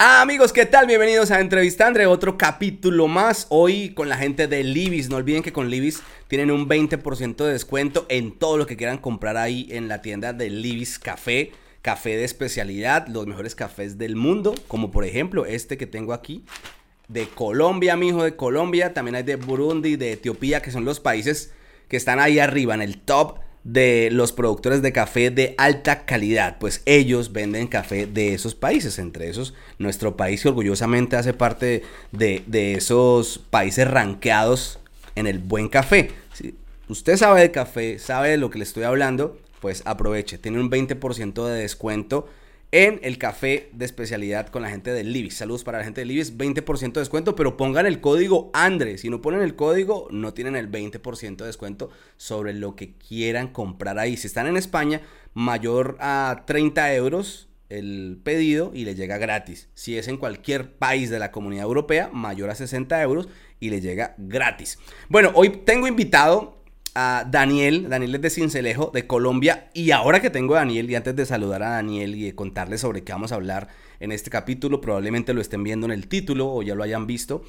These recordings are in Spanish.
Ah, amigos, ¿qué tal? Bienvenidos a Entrevista Andre, otro capítulo más. Hoy con la gente de Libis. No olviden que con Libis tienen un 20% de descuento en todo lo que quieran comprar ahí en la tienda de Libis Café. Café de especialidad, los mejores cafés del mundo, como por ejemplo este que tengo aquí. De Colombia, mi hijo de Colombia. También hay de Burundi, de Etiopía, que son los países que están ahí arriba en el top de los productores de café de alta calidad, pues ellos venden café de esos países, entre esos nuestro país que orgullosamente hace parte de, esos países ranqueados en el buen café. Si usted sabe de café, sabe de lo que le estoy hablando, pues aproveche, tiene un 20% de descuento en el café de especialidad con la gente de Libis. Saludos para la gente de Libis, 20% de descuento, pero pongan el código ANDRE. Si no ponen el código, no tienen el 20% de descuento sobre lo que quieran comprar ahí. Si están en España, mayor a 30 euros el pedido y le llega gratis. Si es en cualquier país de la comunidad europea, mayor a 60 euros y le llega gratis. Bueno, hoy tengo invitado Daniel, Daniel es de Cincelejo, de Colombia, y ahora que tengo a Daniel, y antes de saludar a Daniel y de contarles sobre qué vamos a hablar en este capítulo, probablemente lo estén viendo en el título o ya lo hayan visto,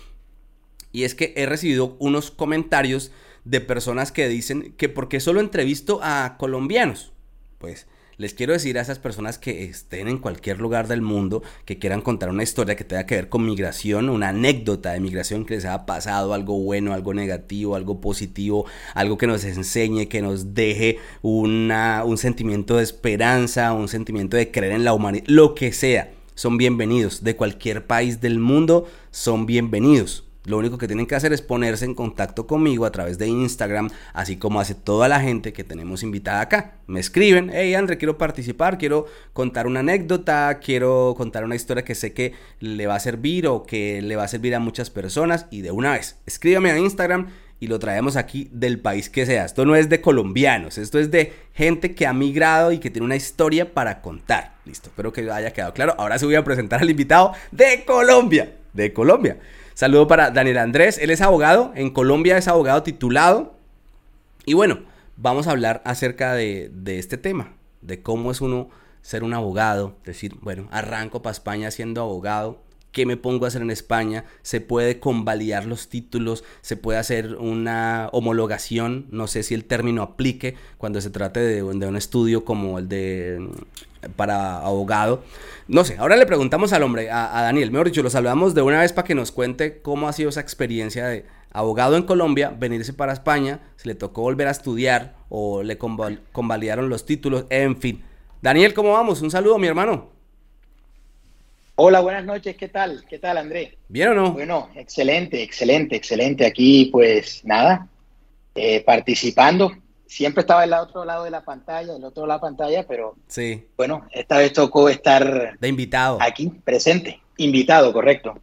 y es que he recibido unos comentarios de personas que dicen que por qué solo entrevisto a colombianos, pues les quiero decir a esas personas que estén en cualquier lugar del mundo, que quieran contar una historia que tenga que ver con migración, una anécdota de migración que les haya pasado, algo bueno, algo negativo, algo positivo, algo que nos enseñe, que nos deje una, un sentimiento de esperanza, un sentimiento de creer en la humanidad, lo que sea, son bienvenidos. De cualquier país del mundo son bienvenidos. Lo único que tienen que hacer es ponerse en contacto conmigo a través de Instagram, así como hace toda la gente que tenemos invitada acá. Me escriben, hey André, quiero participar, quiero contar una anécdota, quiero contar una historia que sé que le va a servir o que le va a servir a muchas personas y de una vez, escríbame a Instagram y lo traemos aquí del país que sea. Esto no es de colombianos, esto es de gente que ha migrado y que tiene una historia para contar. Listo, espero que haya quedado claro. Ahora sí voy a presentar al invitado de Colombia, de Colombia. Saludo para Daniel Andrés, él es abogado, en Colombia es abogado titulado. Y bueno, vamos a hablar acerca de, este tema, de cómo es uno ser un abogado, decir, bueno, arranco para España siendo abogado, ¿qué me pongo a hacer en España? Se puede convalidar los títulos, se puede hacer una homologación, no sé si el término aplique cuando se trate de, de un estudio como el de para abogado. No sé, ahora le preguntamos al hombre, a, Daniel, mejor dicho, lo saludamos de una vez para que nos cuente cómo ha sido esa experiencia de abogado en Colombia, venirse para España, si le tocó volver a estudiar o le convalidaron los títulos, en fin. Daniel, ¿cómo vamos? Un saludo, mi hermano. Hola, buenas noches, ¿qué tal? ¿Qué tal, André? ¿Bien o no? Bueno, excelente, excelente, excelente. Aquí, pues nada, eh, participando siempre estaba el otro lado de la pantalla, el otro lado de la pantalla, pero sí. bueno, esta vez tocó estar de invitado aquí, presente, invitado, correcto.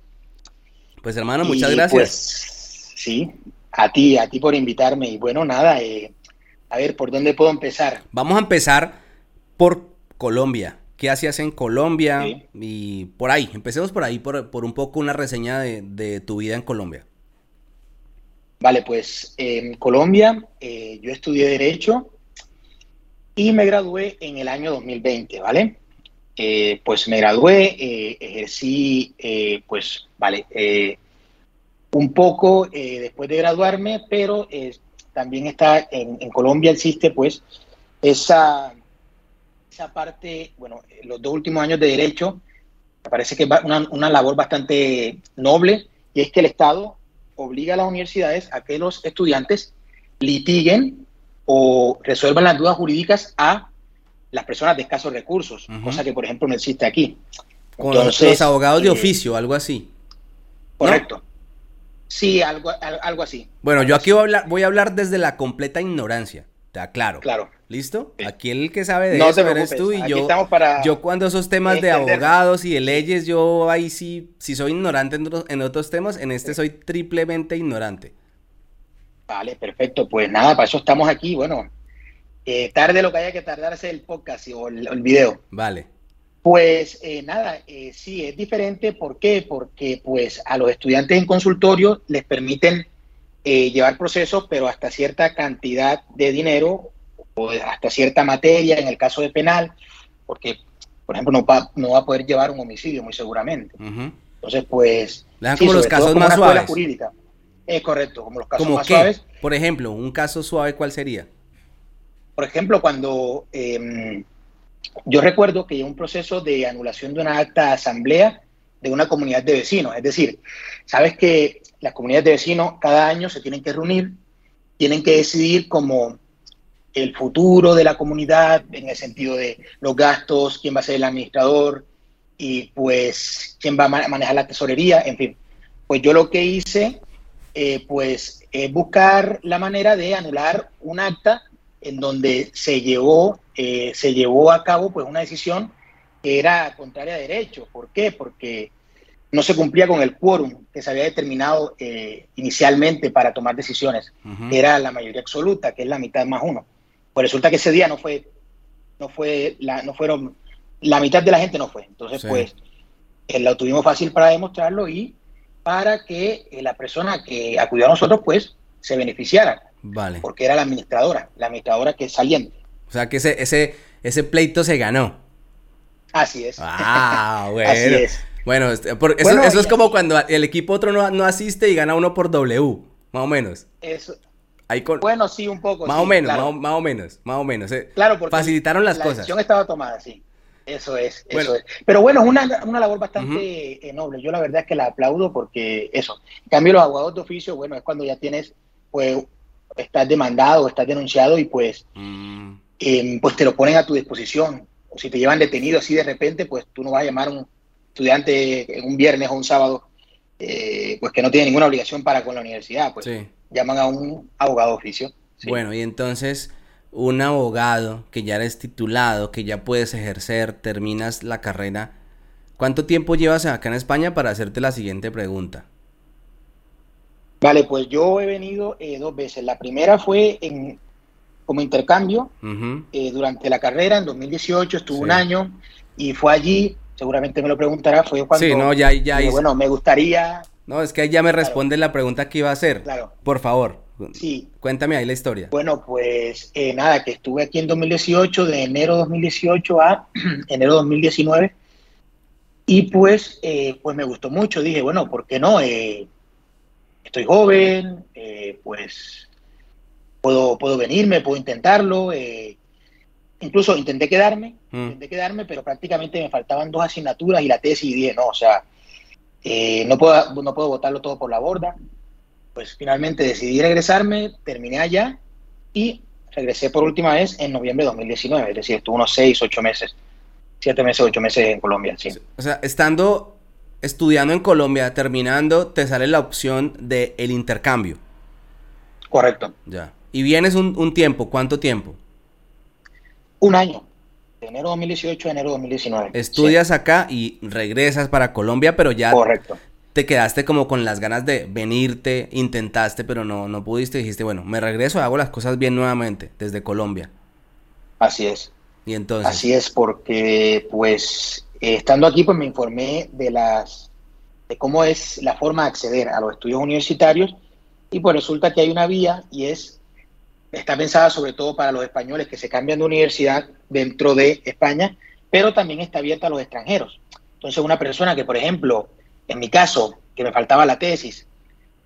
Pues hermano, muchas gracias. Pues, sí, a ti, a ti por invitarme y bueno, nada, eh, a ver, ¿por dónde puedo empezar? Vamos a empezar por Colombia. ¿Qué hacías en Colombia? Y por ahí, empecemos por ahí, por, por un poco una reseña de, de tu vida en Colombia. Vale, pues en Colombia eh, yo estudié Derecho y me gradué en el año 2020, ¿vale? Eh, pues me gradué, eh, ejercí, pues, vale, un poco después de graduarme, pero también está en, Colombia existe, pues, esa, esa parte, bueno, los dos últimos años de Derecho, me parece que es una, una labor bastante noble, y es que el Estado obliga a las universidades a que los estudiantes litiguen o resuelvan las dudas jurídicas a las personas de escasos recursos, cosa que por ejemplo no existe aquí. Con los abogados de eh, oficio, algo así. Correcto. Sí, algo, algo así. Bueno, yo aquí voy a, hablar, voy a hablar desde la completa ignorancia. Te aclaro. Claro. ¿Listo? Aquí el que sabe de eso eres tú y yo. Yo cuando esos temas de abogados y de leyes, yo ahí sí, si soy ignorante en otros, temas, en este soy triplemente ignorante. Vale, perfecto. Pues nada, para eso estamos aquí. Bueno, eh, tarde lo que haya que tardarse el podcast o el, video. Vale. Pues eh, nada, eh, sí, es diferente. ¿Por qué? Porque pues a los estudiantes en consultorio les permiten llevar procesos, pero hasta cierta cantidad de dinero o hasta cierta materia, en el caso de penal, porque por ejemplo, no va, no va a poder llevar un homicidio muy seguramente. Entonces, pues... como los casos más suaves. Jurídica. Es correcto, como los casos más suaves. Por ejemplo, un caso suave, ¿cuál sería? Por ejemplo, cuando em, yo recuerdo que hay un proceso de anulación de una acta de asamblea de una comunidad de vecinos. Es decir, sabes que las comunidades de vecinos cada año se tienen que reunir, tienen que decidir como el futuro de la comunidad en el sentido de los gastos, quién va a ser el administrador y pues quién va a manejar la tesorería, en fin. Pues yo lo que hice, eh, pues, es buscar la manera de anular un acta en donde se llevó, eh, se llevó a cabo pues una decisión que era contraria a derecho. ¿Por qué? Porque no se cumplía con el quórum que se había determinado eh, inicialmente para tomar decisiones, era la mayoría absoluta, que es la mitad más uno. Pues resulta que ese día no fue, no fue, la, no fueron, la mitad de la gente no fue. Entonces, pues, eh, lo tuvimos fácil para demostrarlo y para que la persona que acudió a nosotros, pues, se beneficiara. Vale. Porque era la administradora, la administradora que es saliente. O sea que ese, ese, ese pleito se ganó. Así es. Ah, bueno. Así es. Bueno, este, eso, es como cuando el equipo otro no, asiste y gana uno por W, más o menos. Eso. Bueno, sí, un poco. Más o menos, más, o menos, más o menos. Eh. Claro, porque facilitaron las la cosas. La decisión estaba tomada, sí. Eso es, eso es. Pero bueno, es una, una labor bastante noble. Yo la verdad es que la aplaudo porque eso. En cambio, los abogados de oficio, bueno, es cuando ya tienes, pues, estás demandado, estás denunciado y pues, mm. em, pues te lo ponen a tu disposición. O si te llevan detenido así de repente, pues tú no vas a llamar a un estudiante en un viernes o un sábado, eh, pues que no tiene ninguna obligación para con la universidad, pues llaman a un abogado de oficio. Bueno, y entonces un abogado que ya eres titulado, que ya puedes ejercer, terminas la carrera, ¿cuánto tiempo llevas acá en España para hacerte la siguiente pregunta? Vale, pues yo he venido eh, dos veces. La primera fue en, como intercambio eh, durante la carrera, en 2018, estuve un año y fue allí, seguramente me lo preguntará, fue cuando... Sí, no, ya, ya. bueno, me gustaría... No, es que ahí ya me responde la pregunta que iba a hacer. Claro. Por favor. Sí. Cuéntame ahí la historia. Bueno, pues eh, nada, que estuve aquí en 2018, de enero 2018 a enero 2019. Y pues, eh, pues me gustó mucho. Dije, bueno, ¿por qué no? Eh, estoy joven, pues puedo, puedo venirme, puedo intentarlo. incluso intenté quedarme. Intenté quedarme, pero prácticamente me faltaban dos asignaturas y la tesis y dije, no, o sea, no, puedo, no puedo botarlo todo por la borda pues finalmente decidí regresarme, terminé allá y regresé por última vez en noviembre de 2019, es decir, estuve unos 6, 8 meses, 7 meses, 8 meses en Colombia, sí. O sea, estando estudiando en Colombia, terminando, te sale la opción del el intercambio. Correcto. Ya. Y vienes un, tiempo, ¿cuánto tiempo? Un año. De enero 2018 a enero 2019. Estudias acá y regresas para Colombia, pero ya Correcto te quedaste como con las ganas de venirte, intentaste, pero no, no pudiste, dijiste, bueno, me regreso, hago las cosas bien nuevamente desde Colombia. Así es. Y entonces. Así es, porque pues estando aquí, pues me informé de las de cómo es la forma de acceder a los estudios universitarios y pues resulta que hay una vía y es está pensada sobre todo para los españoles que se cambian de universidad dentro de España, pero también está abierta a los extranjeros. Entonces, una persona que, por ejemplo, en mi caso, que me faltaba la tesis,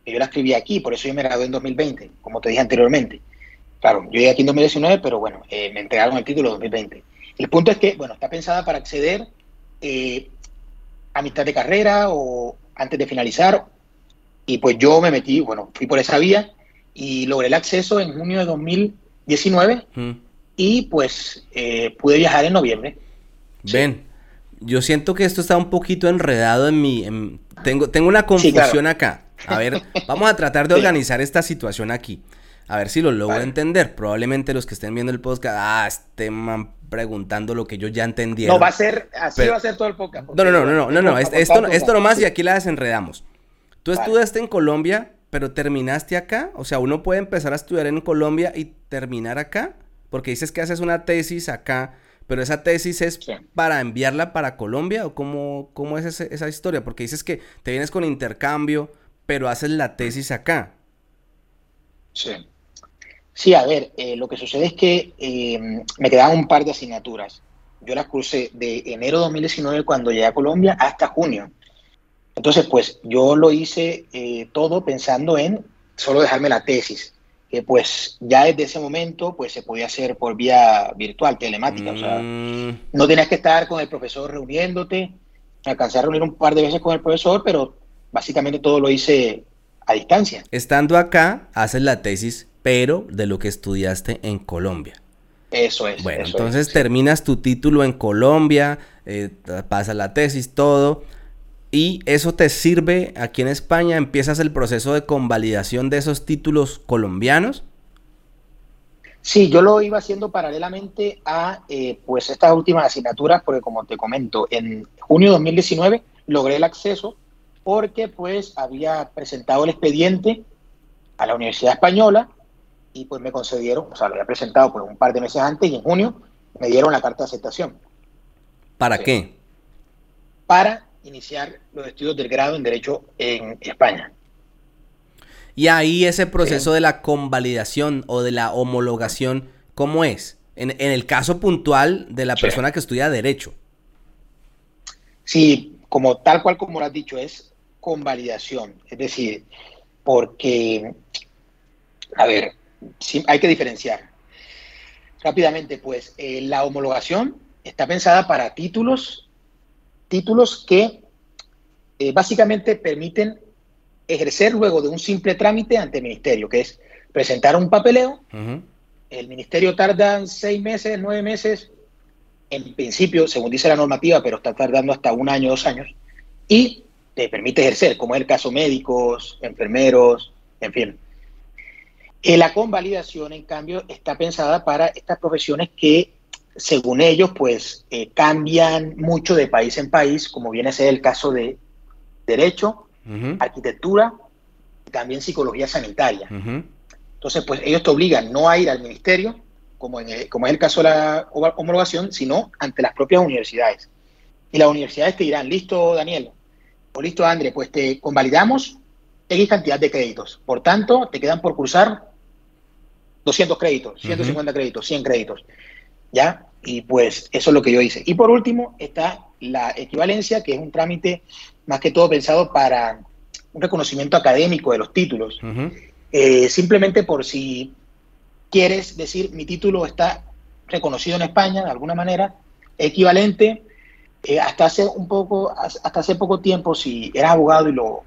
que yo la escribí aquí, por eso yo me gradué en 2020, como te dije anteriormente. Claro, yo llegué aquí en 2019, pero bueno, eh, me entregaron el título en 2020. El punto es que, bueno, está pensada para acceder eh, a mitad de carrera o antes de finalizar. Y pues yo me metí, bueno, fui por esa vía y logré el acceso en junio de 2019 mm. Y pues eh, pude viajar en noviembre. Ven, yo siento que esto está un poquito enredado en mi... tengo, tengo una confusión acá. A ver, vamos a tratar de organizar esta situación aquí. A ver si lo logro entender. Probablemente los que estén viendo el podcast, ah, estén preguntando lo que yo ya entendí. No, va a ser, así va a ser todo el podcast. No, no, no, no, no, no, esto, esto nomás y aquí la desenredamos. Tú estudiaste en Colombia, pero terminaste acá. O sea, uno puede empezar a estudiar en Colombia y terminar acá. Porque dices que haces una tesis acá pero esa tesis es para enviarla para Colombia o cómo, cómo es esa historia? Porque dices que te vienes con intercambio, pero haces la tesis acá. Sí. Sí, a ver, eh, lo que sucede es que em, me quedaban un par de asignaturas yo las cursé de enero de 2019 cuando llegué a Colombia hasta junio. Entonces, pues yo lo hice eh, todo pensando en solo dejarme la tesis, que pues ya desde ese momento pues se podía hacer por vía virtual, telemática, o sea, Mm, no tenías que estar con el profesor reuniéndote, me alcancé a reunir un par de veces con el profesor, pero básicamente todo lo hice a distancia. Estando acá, haces la tesis, pero de lo que estudiaste en Colombia. Eso es. Bueno, eso entonces es. terminas tu título en Colombia, eh, pasas la tesis, todo, y eso te sirve aquí en España, empiezas el proceso de convalidación de esos títulos colombianos. Sí, yo lo iba haciendo paralelamente a eh, pues estas últimas asignaturas, porque como te comento, en junio de 2019 logré el acceso porque pues había presentado el expediente a la Universidad Española y pues me concedieron, o sea, lo había presentado pues un par de meses antes y en junio me dieron la carta de aceptación ¿Para Sí. qué? para iniciar los estudios del grado en Derecho en España. Y ahí ese proceso de la convalidación o de la homologación, ¿cómo es? En, en el caso puntual de la Sí. persona que estudia Derecho. Sí, como tal cual como lo has dicho, es convalidación. Es decir, porque, a ver, sí, hay que diferenciar. Rápidamente, pues, eh, la homologación está pensada para títulos, títulos que eh, básicamente permiten ejercer luego de un simple trámite ante el ministerio, que es presentar un papeleo el ministerio tarda seis meses, nueve meses, en principio, según dice la normativa, pero está tardando hasta un año, dos años, y te permite ejercer, como es el caso médicos, enfermeros, en fin. Eh, la convalidación, en cambio, está pensada para estas profesiones que, según ellos, pues eh, cambian mucho de país en país, como viene a ser el caso de derecho, arquitectura y también psicología sanitaria. Entonces, pues ellos te obligan no a ir al ministerio, como, en el- como es el caso de la hom- homologación, sino ante las propias universidades. Y las universidades te dirán, listo, Daniel, o listo, André, pues te convalidamos X cantidad de créditos. Por tanto, te quedan por cursar 200 créditos, 150 créditos, 100 créditos. ¿Ya? Y pues eso es lo que yo hice. Y por último está la equivalencia, que es un trámite más que todo pensado para un reconocimiento académico de los títulos. Eh, simplemente por si quieres decir mi título está reconocido en España de alguna manera, equivalente. eh, hasta hace un poco, hasta hace poco tiempo, si eras abogado y lo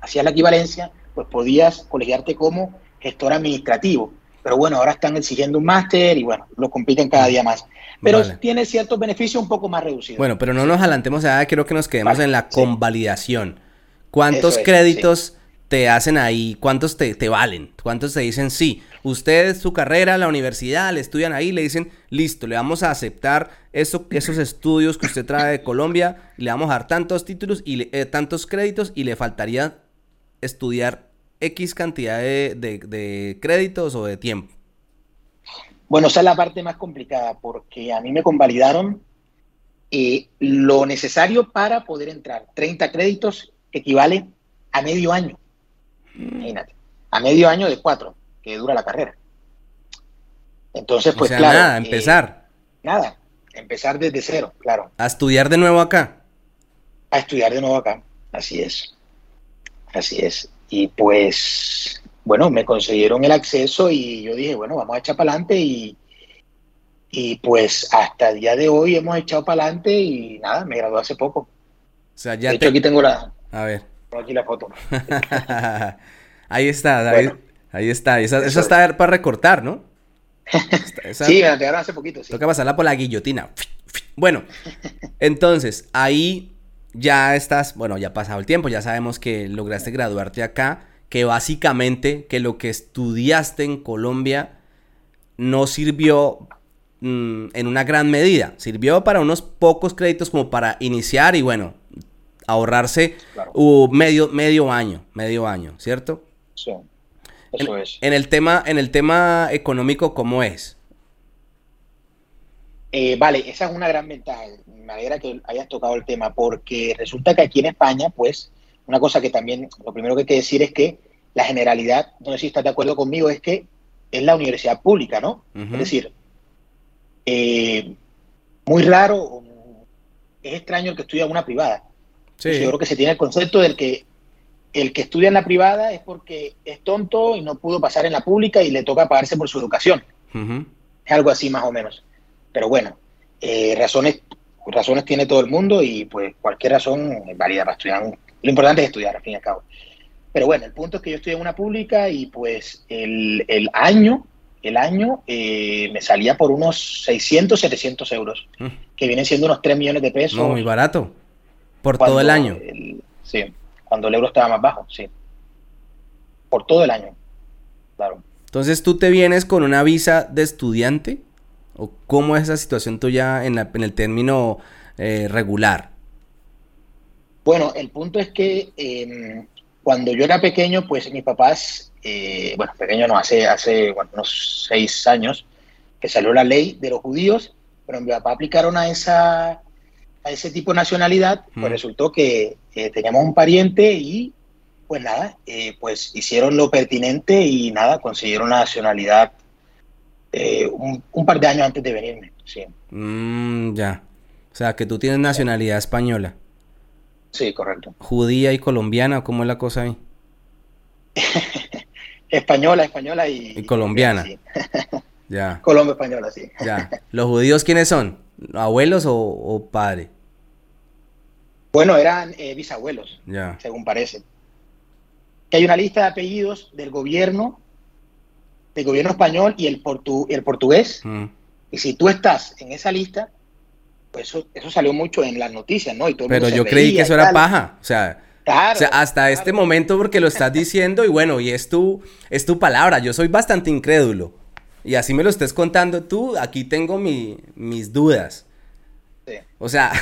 hacías la equivalencia, pues podías colegiarte como gestor administrativo. Pero bueno, ahora están exigiendo un máster y bueno, lo compiten cada día más. Pero Vale. tiene ciertos beneficios un poco más reducidos. Bueno, pero no nos adelantemos allá, quiero que nos quedemos Vale, en la sí. convalidación. ¿Cuántos es, créditos te hacen ahí? ¿Cuántos te, te valen? ¿Cuántos te dicen sí? Usted, su carrera, la universidad, le estudian ahí, le dicen, listo, le vamos a aceptar eso, esos estudios que usted trae de Colombia, le vamos a dar tantos títulos y le- eh, tantos créditos y le faltaría estudiar X cantidad de, de- de créditos o de tiempo. Bueno, esa es la parte más complicada porque a mí me convalidaron eh, lo necesario para poder entrar. 30 créditos equivale a medio año. Imagínate. A medio año de cuatro que dura la carrera. Entonces, pues o sea, claro. nada, eh, empezar nada. Empezar desde cero, claro. a estudiar de nuevo acá. A estudiar de nuevo acá. Así es. Así es. Y pues, bueno, me consiguieron el acceso y yo dije, bueno, vamos a echar para adelante y, y pues hasta el día de hoy hemos echado para adelante y nada, me gradué hace poco. O sea, ya de hecho, te... aquí tengo la, A ver. tengo aquí la foto. ahí está, David. Bueno. ahí está. Esa, esa es. está para recortar, ¿no? Esta- esa- Sí, me la hace poquito, sí. Toca pasarla por la guillotina. Bueno, entonces, ahí ya estás, bueno, ya ha pasado el tiempo, ya sabemos que lograste graduarte acá, que básicamente que lo que estudiaste en Colombia no sirvió mm, en una gran medida, sirvió para unos pocos créditos como para iniciar y bueno, ahorrarse Claro. uh, medio, medio año, medio año, ¿cierto? Sí, eso en, es. en el tema, en el tema económico, ¿cómo es? Eh, vale, esa es una gran ventaja. Me alegra que hayas tocado el tema, porque resulta que aquí en España, pues, una cosa que también, lo primero que hay que decir es que la generalidad, no sé si estás de acuerdo conmigo, es que es la universidad pública, ¿no? Es decir, eh, muy raro, es extraño el que estudia una privada. Yo creo que se tiene el concepto del que el que estudia en la privada es porque es tonto y no pudo pasar en la pública y le toca pagarse por su educación. Es algo así más o menos. Pero bueno, eh, razones, razones tiene todo el mundo y pues cualquier razón es válida para estudiar. Lo importante es estudiar, al fin y al cabo. Pero bueno, el punto es que yo estudié en una pública y pues el, el año, el año eh, me salía por unos 600, 700 euros, mm. que vienen siendo unos 3 millones de pesos. No, muy barato. Por todo el año. sí, cuando el euro estaba más bajo, sí. Por todo el año, claro. Entonces, ¿tú te vienes con una visa de estudiante? ¿O cómo es esa situación tuya en, en el término eh, regular? Bueno, el punto es que em, cuando yo era pequeño, pues mis papás, eh, bueno, pequeño no, hace, hace unos seis años, que salió la ley de los judíos, pero mi papá aplicaron a esa a ese tipo de nacionalidad, pues resultó que teníamos un pariente y pues nada, eh, pues hicieron lo pertinente y nada, consiguieron la nacionalidad eh, un, par de años antes de venirme, sí. Mm, ya. O sea, que tú tienes nacionalidad española. Sí, correcto. ¿Judía y colombiana? ¿Cómo es la cosa ahí? española, española y... Y colombiana. ya. Colombia española, sí. ya. ¿Los judíos quiénes son? ¿Abuelos o, o padre? Bueno, eran eh, bisabuelos, según parece. Que hay una lista de apellidos del gobierno, del gobierno español y el, el portugués. Mm. Y si tú estás en esa lista, pues eso, eso salió mucho en las noticias, ¿no? Pero yo creí que eso era paja. O sea, hasta este momento porque lo estás diciendo y bueno, y es tu, es tu palabra. Yo soy bastante incrédulo. Y así me lo estés contando tú, aquí tengo mis dudas. O sea,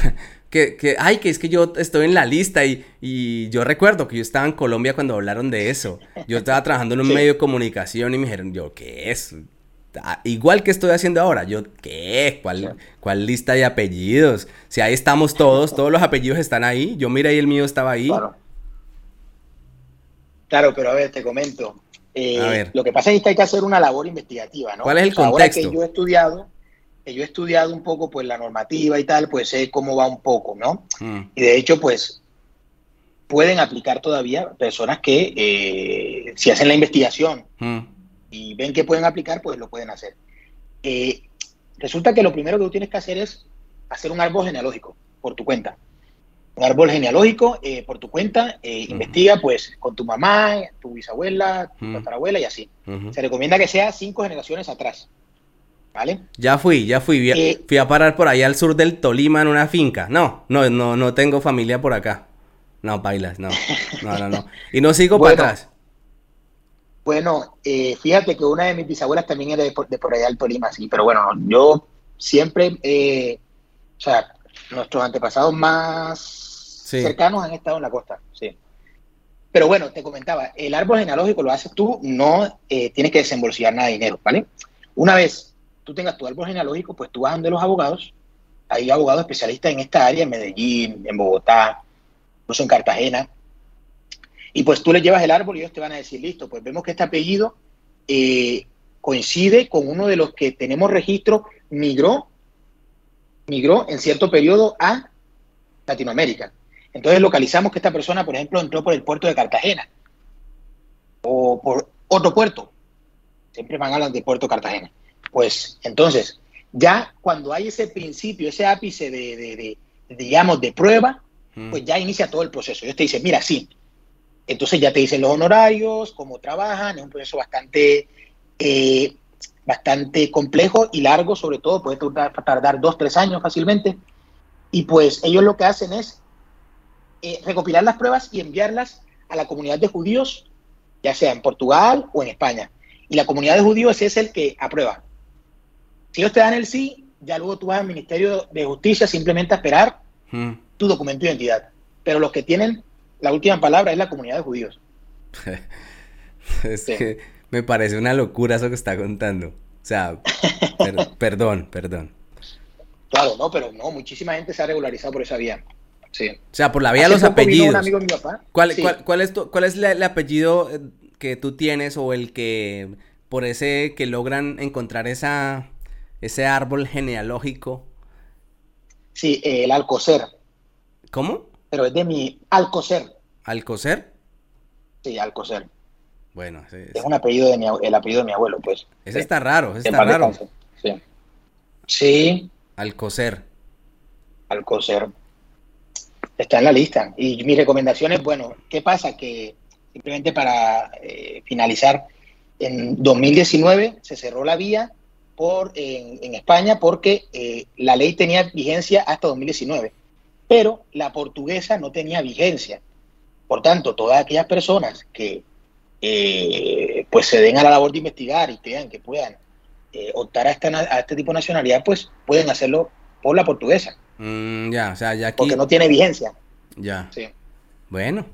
que, que, ay, que es que yo estoy en la lista y, y, yo recuerdo que yo estaba en Colombia cuando hablaron de eso. Yo estaba trabajando en un medio de comunicación y me dijeron, yo, ¿qué es? Ah, igual que estoy haciendo ahora, yo, ¿qué? ¿Cuál, ¿Cuál lista de apellidos? Si ahí estamos todos, todos los apellidos están ahí. Yo mira y el mío estaba ahí. Claro. claro, pero a ver, te comento. Eh, lo que pasa es que hay que hacer una labor investigativa, ¿no? ¿Cuál es el contexto? Ahora que yo he estudiado, yo he estudiado un poco pues la normativa y tal, pues sé cómo va un poco, ¿no? Mm. Y de hecho, pues pueden aplicar todavía personas que eh, si hacen la investigación mm. y ven que pueden aplicar, pues lo pueden hacer. Eh, resulta que lo primero que tú tienes que hacer es hacer un árbol genealógico por tu cuenta. Un árbol genealógico eh, por tu cuenta, investiga pues con tu mamá, tu bisabuela, tu tatarabuela y así. Se recomienda que sea cinco generaciones atrás. ¿Vale? Ya fui, ya fui. Eh, fui a parar por allá al sur del Tolima en una finca. No, no, no, no tengo familia por acá. No, bailas, no. No, no, no. Y no sigo para atrás. Bueno, eh, fíjate que una de mis bisabuelas también era de por, allá del Tolima, sí. Pero bueno, yo siempre, eh, o sea, nuestros antepasados más cercanos han estado en la costa, sí. Pero bueno, te comentaba, el árbol genealógico lo haces tú, no tienes que desembolsar nada de dinero, ¿vale? Una vez tú tengas tu árbol genealógico, pues tú vas donde los abogados, hay abogados especialistas en esta área, en Medellín, en Bogotá, incluso en Cartagena, y pues tú les llevas el árbol y ellos te van a decir, listo, pues vemos que este apellido eh, coincide con uno de los que tenemos registro, migró, migró en cierto periodo a Latinoamérica. Entonces localizamos que esta persona, por ejemplo, entró por el puerto de Cartagena o por otro puerto. Siempre van a hablar de Puerto Cartagena. Pues entonces, ya cuando hay ese principio, ese ápice de, digamos, de prueba, mm. pues ya inicia todo el proceso. Ellos te dicen, mira, sí. Entonces ya te dicen los honorarios, cómo trabajan, es un proceso bastante, eh, bastante complejo y largo, sobre todo, puede tardar, dos, tres años fácilmente. Y pues ellos lo que hacen es eh, recopilar las pruebas y enviarlas a la comunidad de judíos, ya sea en Portugal o en España. Y la comunidad de judíos es el que aprueba. Si ellos te dan el sí, ya luego tú vas al Ministerio de Justicia simplemente a esperar hmm. tu documento de identidad. Pero los que tienen la última palabra es la comunidad de judíos. es que me parece una locura eso que está contando. O sea, perdón, perdón. Claro, no, pero no, muchísima gente se ha regularizado por esa vía. Sí. O sea, por la vía de los apellidos. ¿Cuál, cuál, es, cuál es el apellido eh, que tú tienes o el que por ese que logran encontrar esa ese árbol genealógico Sí, eh, el Alcocer. ¿Cómo? Pero es de mi Alcocer. ¿Alcocer? Sí, Alcocer. Bueno, sí, es un apellido de mi, el apellido de mi abuelo, pues. Ese está raro, ese está raro. Sí. sí. Alcocer. Alcocer. Está en la lista. Y mi recomendación es, bueno, ¿qué pasa? Que simplemente para eh, finalizar, en 2019 se cerró la vía por, en, España porque eh, la ley tenía vigencia hasta 2019, pero la portuguesa no tenía vigencia. Por tanto, todas aquellas personas que eh, pues se den a la labor de investigar y crean que puedan optar a, a este tipo de nacionalidad, pues pueden hacerlo por la portuguesa. Mm, ya, o sea, ya aquí... Porque no tiene vigencia. Ya. Sí. Bueno,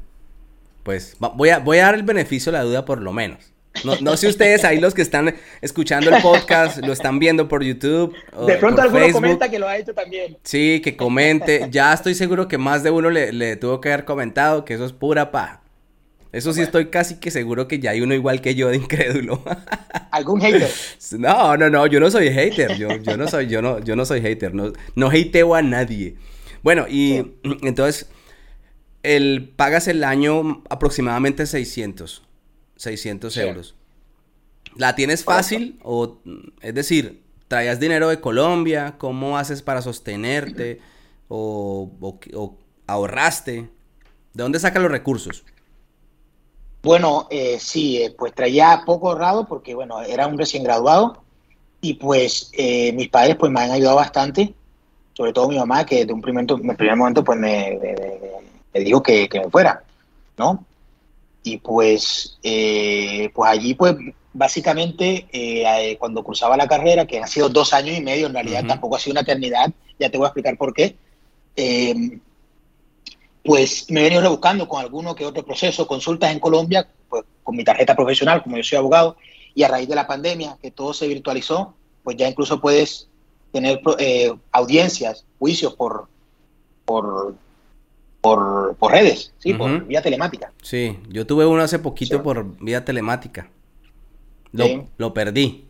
pues voy a, voy a dar el beneficio de la duda por lo menos. No, sé ustedes ahí los que están escuchando el podcast, lo están viendo por YouTube. de pronto alguno comenta que lo ha hecho también. Sí, que comente. Ya estoy seguro que más de uno le, tuvo que haber comentado que eso es pura pa. Eso sí estoy casi que seguro que ya hay uno igual que yo de incrédulo. ¿Algún hater? No, no, no, yo no soy hater. Yo, yo no soy, yo no, yo no soy hater. No, no hateo a nadie. Bueno, y entonces, el, pagas el año aproximadamente 600. 600 euros. ¿La tienes fácil? O, es decir, ¿traías dinero de Colombia? ¿Cómo haces para sostenerte? ¿O, o ahorraste? ¿De dónde sacas los recursos? Bueno, eh, sí, eh, pues traía poco ahorrado porque, bueno, era un recién graduado y pues eh, mis padres pues me han ayudado bastante, sobre todo mi mamá que de un primer, primer momento pues me, dijo que, me fuera, ¿no? Y pues, pues allí pues básicamente cuando cursaba la carrera, que han sido dos años y medio, en realidad tampoco ha sido una eternidad, ya te voy a explicar por qué, pues me he venido rebuscando con alguno que otro proceso, consultas en Colombia, pues con mi tarjeta profesional, como yo soy abogado, y a raíz de la pandemia, que todo se virtualizó, pues ya incluso puedes tener eh, audiencias, juicios por, por, por, redes, ¿sí? por vía telemática. Sí, yo tuve uno hace poquito por vía telemática. Lo, lo perdí.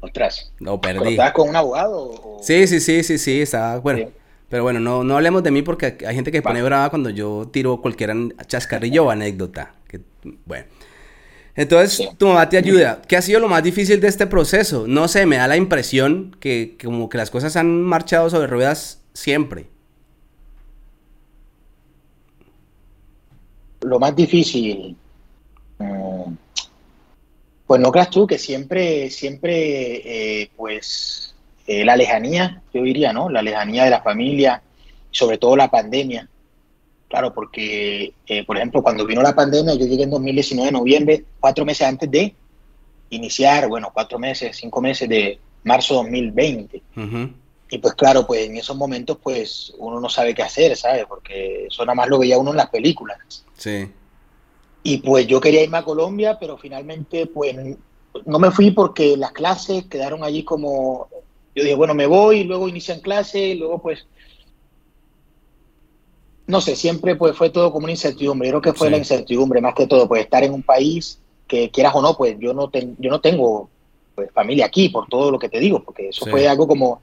Ostras. Lo perdí. ¿Estabas con un abogado? Sí, sí, sí, sí, sí, estaba, bueno. Pero bueno, no, no hablemos de mí porque hay gente que pone brava cuando yo tiro cualquier chascarrillo o anécdota. Que, bueno. Entonces, tu mamá te ayuda. ¿Qué ha sido lo más difícil de este proceso? No sé, me da la impresión que como que las cosas han marchado sobre ruedas siempre. Lo más difícil. Mm, pues no creas tú que siempre, siempre, eh, pues eh, la lejanía, yo diría, ¿no? La lejanía de la familia, sobre todo la pandemia. Claro, porque, eh, por ejemplo, cuando vino la pandemia, yo llegué en 2019, noviembre, cuatro meses antes de iniciar, bueno, cuatro meses, cinco meses de marzo 2020. Y pues claro, pues en esos momentos, pues uno no sabe qué hacer, ¿sabes? Porque eso nada más lo veía uno en las películas. Sí. Y pues yo quería irme a Colombia, pero finalmente, pues no me fui porque las clases quedaron allí como yo dije, bueno, me voy, luego inician clase, luego pues, no sé, siempre pues fue todo como una incertidumbre. Yo creo que fue la incertidumbre más que todo, pues estar en un país que quieras o no, pues yo no, yo no tengo pues, familia aquí, por todo lo que te digo, porque eso fue algo como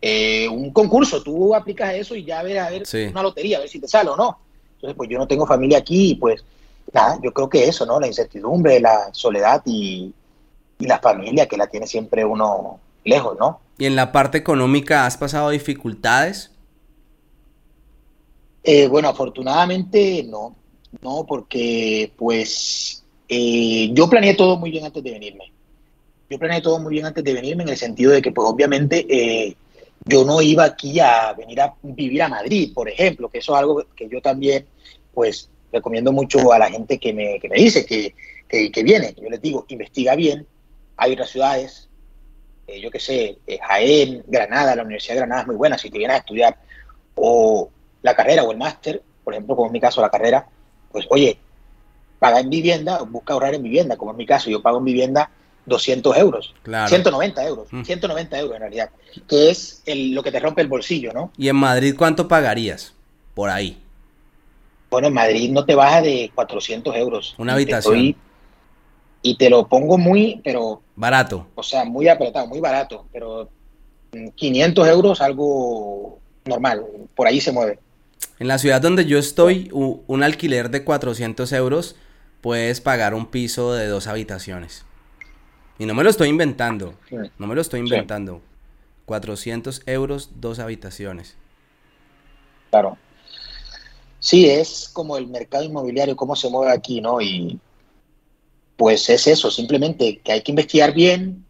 eh, un concurso, tú aplicas eso y ya ves a ver una lotería, a ver si te sale o no. Entonces, pues yo no tengo familia aquí y pues nada, yo creo que eso, ¿no? La incertidumbre, la soledad y, y la familia que la tiene siempre uno lejos, ¿no? ¿Y en la parte económica has pasado dificultades? Eh, bueno, afortunadamente no, no, porque pues eh, yo planeé todo muy bien antes de venirme. Yo planeé todo muy bien antes de venirme en el sentido de que pues obviamente eh, yo no iba aquí a venir a vivir a Madrid, por ejemplo, que eso es algo que yo también pues recomiendo mucho a la gente que me, que me dice que, que, viene. Yo les digo, investiga bien, hay otras ciudades, eh, yo qué sé, eh, Jaén, Granada, la Universidad de Granada es muy buena si te vienes a estudiar, o la carrera o el máster, por ejemplo, como en mi caso la carrera, pues oye, paga en vivienda, busca ahorrar en vivienda, como en mi caso, yo pago en vivienda 200 euros, 190 euros, 190 mm. euros en realidad, que es lo que te rompe el bolsillo, ¿no? ¿Y en Madrid cuánto pagarías por ahí? Bueno, en Madrid no te baja de 400 euros. Una habitación y te lo pongo muy, pero... Barato. O sea, muy apretado, muy barato, pero 500 euros, algo normal, por ahí se mueve. En la ciudad donde yo estoy, un alquiler de 400 euros puedes pagar un piso de dos habitaciones. Y no me lo estoy inventando, no me lo estoy inventando. 400 euros, dos habitaciones. Claro. Sí, es como el mercado inmobiliario, cómo se mueve aquí, ¿no? Y pues es eso, simplemente que hay que investigar bien.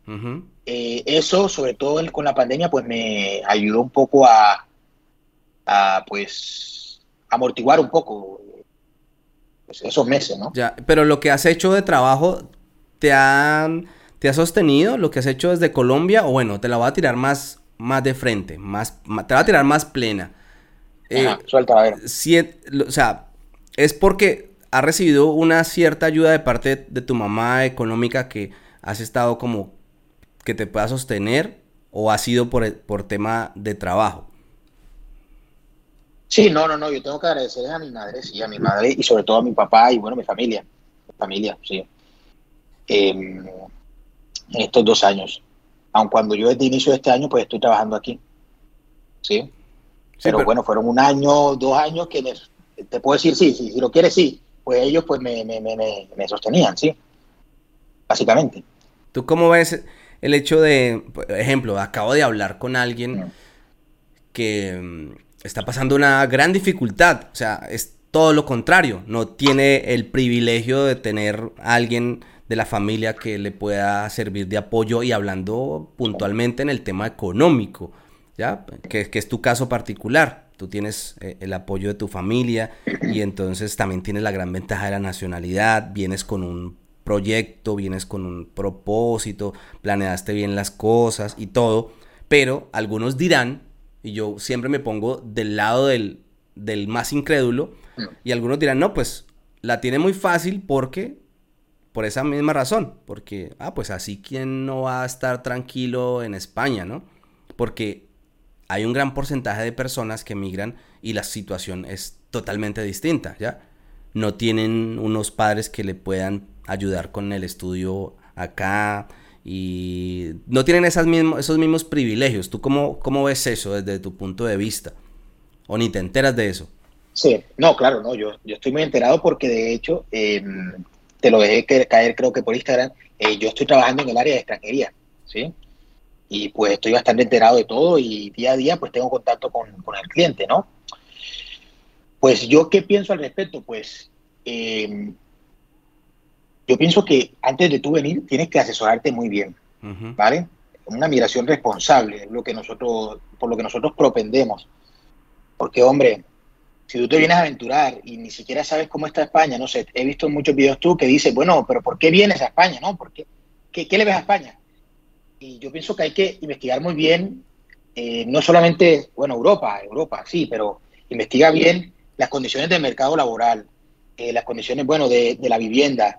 Eh, eso, sobre todo con la pandemia, pues me ayudó un poco a, a pues, amortiguar un poco pues, esos meses, ¿no? Ya, pero lo que has hecho de trabajo, ¿te han ¿Te has sostenido lo que has hecho desde Colombia? O bueno, te la voy a tirar más, más de frente, más, te va a tirar más plena. Eh, suelta, a ver. o sea, es porque has recibido una cierta ayuda de parte de tu mamá económica que has estado como que te pueda sostener o ha sido por, por tema de trabajo. Sí, no, no, no, yo tengo que agradecer a mi madre, sí, a mi madre y sobre todo a mi papá y bueno, mi familia, mi familia, sí. Eh, en estos dos años. Aun cuando yo desde inicio de este año, pues estoy trabajando aquí. ¿Sí? pero, bueno, fueron un año, dos años que te puedo decir sí, sí, si lo quieres, sí. Pues ellos pues me, me, me, me sostenían, ¿sí? Básicamente. ¿Tú cómo ves el hecho de, por ejemplo, acabo de hablar con alguien mm. que mm, está pasando una gran dificultad, o sea, es todo lo contrario, no tiene el privilegio de tener a alguien de la familia que le pueda servir de apoyo y hablando puntualmente en el tema económico, ¿ya? Que, es tu caso particular. Tú tienes eh, el apoyo de tu familia y entonces también tienes la gran ventaja de la nacionalidad, vienes con un proyecto, vienes con un propósito, planeaste bien las cosas y todo, pero algunos dirán, y yo siempre me pongo del lado del, del más incrédulo, mm. y algunos dirán, no, pues la tiene muy fácil porque por esa misma razón, porque, ah, pues así, ¿quién no va a estar tranquilo en España, no? Porque hay un gran porcentaje de personas que emigran y la situación es totalmente distinta, ¿ya? No tienen unos padres que le puedan ayudar con el estudio acá y no tienen esas esos mismos privilegios. ¿Tú cómo, cómo ves eso desde tu punto de vista? ¿O ni te enteras de eso? Sí, no, claro, no, yo, yo estoy muy enterado porque de hecho em, te lo dejé caer creo que por Instagram, eh, yo estoy trabajando en el área de extranjería, ¿sí? Y pues estoy bastante enterado de todo y día a día pues tengo contacto con, el cliente, ¿no? Pues yo qué pienso al respecto, pues em, yo pienso que antes de tú venir tienes que asesorarte muy bien, ¿vale? Una migración responsable, lo que nosotros, por lo que nosotros propendemos. Porque, hombre, si tú te vienes a aventurar y ni siquiera sabes cómo está España, no sé, he visto muchos videos tú que dices, bueno, pero ¿por qué vienes a España? ¿No? ¿Por qué? ¿Qué, le ves a España? Y yo pienso que hay que investigar muy bien, eh, no solamente, bueno, Europa, Europa, sí, pero investiga bien las condiciones del mercado laboral, eh, las condiciones, bueno, de, la vivienda.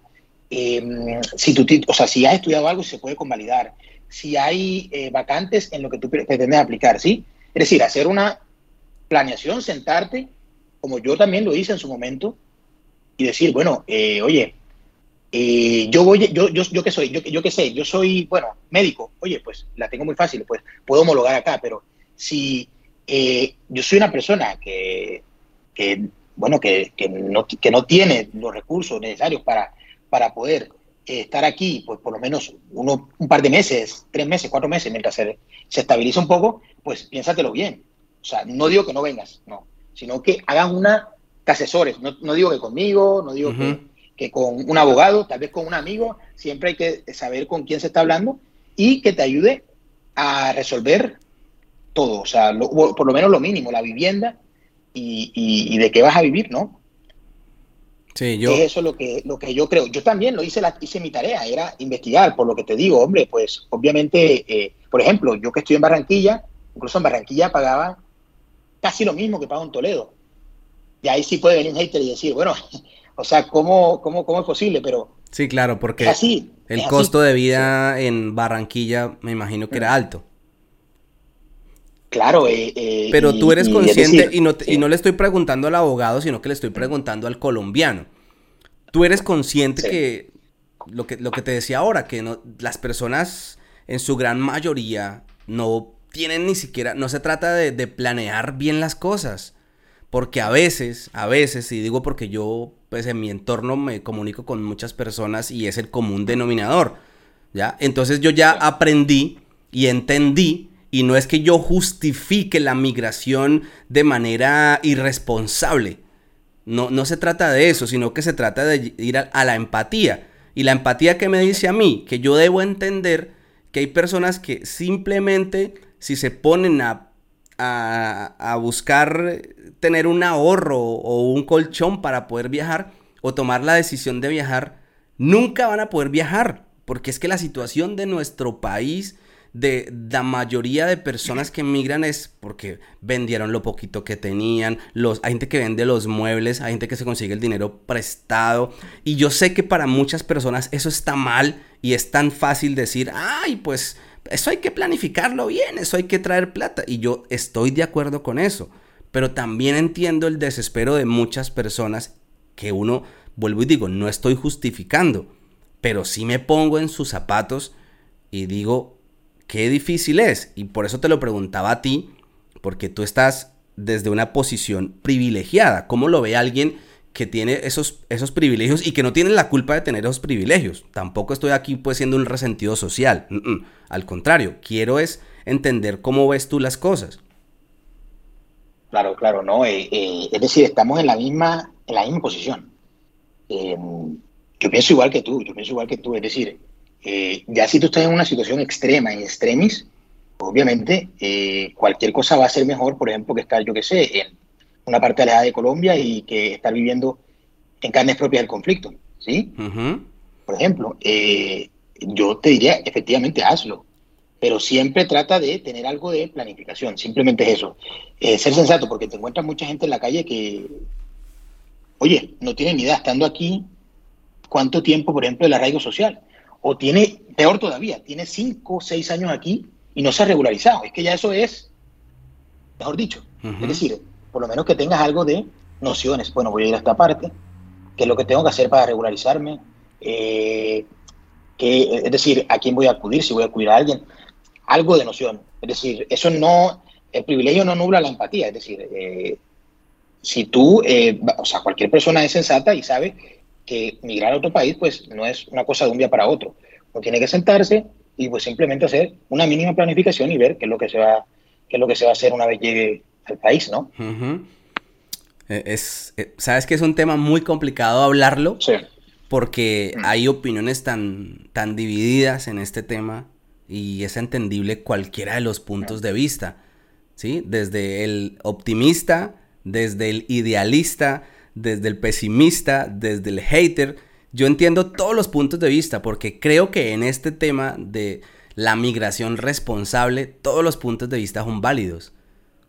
Em, si tú, o sea, si has estudiado algo, se puede convalidar. Si hay eh, vacantes en lo que tú pretendes aplicar, ¿sí? Es decir, hacer una planeación, sentarte como yo también lo hice en su momento, y decir, bueno, eh, oye, eh, yo voy, yo, yo, yo qué soy, yo, yo qué sé, yo soy, bueno, médico, oye, pues la tengo muy fácil, pues puedo homologar acá, pero si eh, yo soy una persona que, bueno, que, no, que no tiene los recursos necesarios para, para poder estar aquí, pues por lo menos uno, un par de meses, tres meses, cuatro meses, mientras se, se estabiliza un poco, pues piénsatelo bien. O sea, no digo que no vengas, no, sino que hagan una, que asesores, no, digo que conmigo, no digo que, con un abogado, tal vez con un amigo, siempre hay que saber con quién se está hablando y que te ayude a resolver todo, o sea, por lo menos lo mínimo, la vivienda y, de qué vas a vivir, ¿no? Sí, yo... eso es lo que, lo que yo creo. Yo también lo hice, la, hice mi tarea, era investigar, por lo que te digo, hombre, pues obviamente, eh, por ejemplo, yo que estoy en Barranquilla, incluso en Barranquilla pagaba casi lo mismo que paga un Toledo. Y ahí sí puede venir un hater y decir, bueno, o sea, ¿cómo, cómo, cómo es posible? Pero... Sí, claro, porque así, el costo de vida en Barranquilla me imagino que era alto. Claro, eh, eh, pero tú eres consciente y, no, y no le estoy preguntando al abogado, sino que le estoy preguntando al colombiano. Tú eres consciente que lo que lo que te decía ahora, que no, las personas en su gran mayoría no tienen ni siquiera, no se trata de, de planear bien las cosas. Porque a veces, a veces, y digo porque yo, pues en mi entorno me comunico con muchas personas y es el común denominador, ¿ya? Entonces yo ya aprendí y entendí, y no es que yo justifique la migración de manera irresponsable. No, no se trata de eso, sino que se trata de ir a, a la empatía. Y la empatía que me dice a mí, que yo debo entender que hay personas que simplemente si se ponen a a, buscar tener un ahorro o un colchón para poder viajar o tomar la decisión de viajar, nunca van a poder viajar. Porque es que la situación de nuestro país, de la mayoría de personas que emigran es porque vendieron lo poquito que tenían, los, hay gente que vende los muebles, hay gente que se consigue el dinero prestado. Y yo sé que para muchas personas eso está mal y es tan fácil decir, ay, pues eso hay que planificarlo bien, eso hay que traer plata. Y yo estoy de acuerdo con eso. Pero también entiendo el desespero de muchas personas que uno, vuelvo y digo, no estoy justificando. Pero sí me pongo en sus zapatos y digo, qué difícil es. Y por eso te lo preguntaba a ti, porque tú estás desde una posición privilegiada. ¿Cómo lo ve alguien que tiene esos, esos privilegios y que no tienen la culpa de tener esos privilegios. Tampoco estoy aquí pues siendo un resentido social. Al contrario, quiero es entender cómo ves tú las cosas. Claro, claro, no. Eh, eh, es decir, estamos en la misma, en la misma posición. Em, yo pienso igual que tú, yo pienso igual que tú. Es decir, eh, ya si tú estás en una situación extrema, en extremis, obviamente cualquier cosa va a ser mejor, por ejemplo, que estar, yo qué sé, en una parte alejada de Colombia y que estar viviendo en carnes propias del conflicto, ¿sí? Por ejemplo, eh, yo te diría, efectivamente, hazlo, pero siempre trata de tener algo de planificación, simplemente es eso. Eh, ser sensato, porque te encuentras mucha gente en la calle que, oye, no tiene ni idea, estando aquí, cuánto tiempo, por ejemplo, el arraigo social, o tiene, peor todavía, tiene cinco o seis años aquí y no se ha regularizado, es que ya eso es, mejor dicho, es decir, por lo menos que tengas algo de nociones. Bueno, voy a ir a esta parte, qué es lo que tengo que hacer para regularizarme, eh, es decir, a quién voy a acudir, si voy a acudir a alguien, algo de noción. Es decir, eso no, el privilegio no nubla la empatía, es decir, eh, si tú, eh, o sea, cualquier persona es sensata y sabe que migrar a otro país, pues no es una cosa de un día para otro. Uno tiene que sentarse y pues simplemente hacer una mínima planificación y ver qué es lo que se va, qué es lo que se va a hacer una vez llegue el país, ¿no? E, es, e, sabes que es un tema muy complicado hablarlo. Sí. Porque mm. hay opiniones tan, tan divididas en este tema y es entendible cualquiera de los puntos de vista, ¿sí? Desde el optimista, desde el idealista, desde el pesimista, desde el hater. Yo entiendo todos los puntos de vista porque creo que en este tema de la migración responsable, todos los puntos de vista son válidos.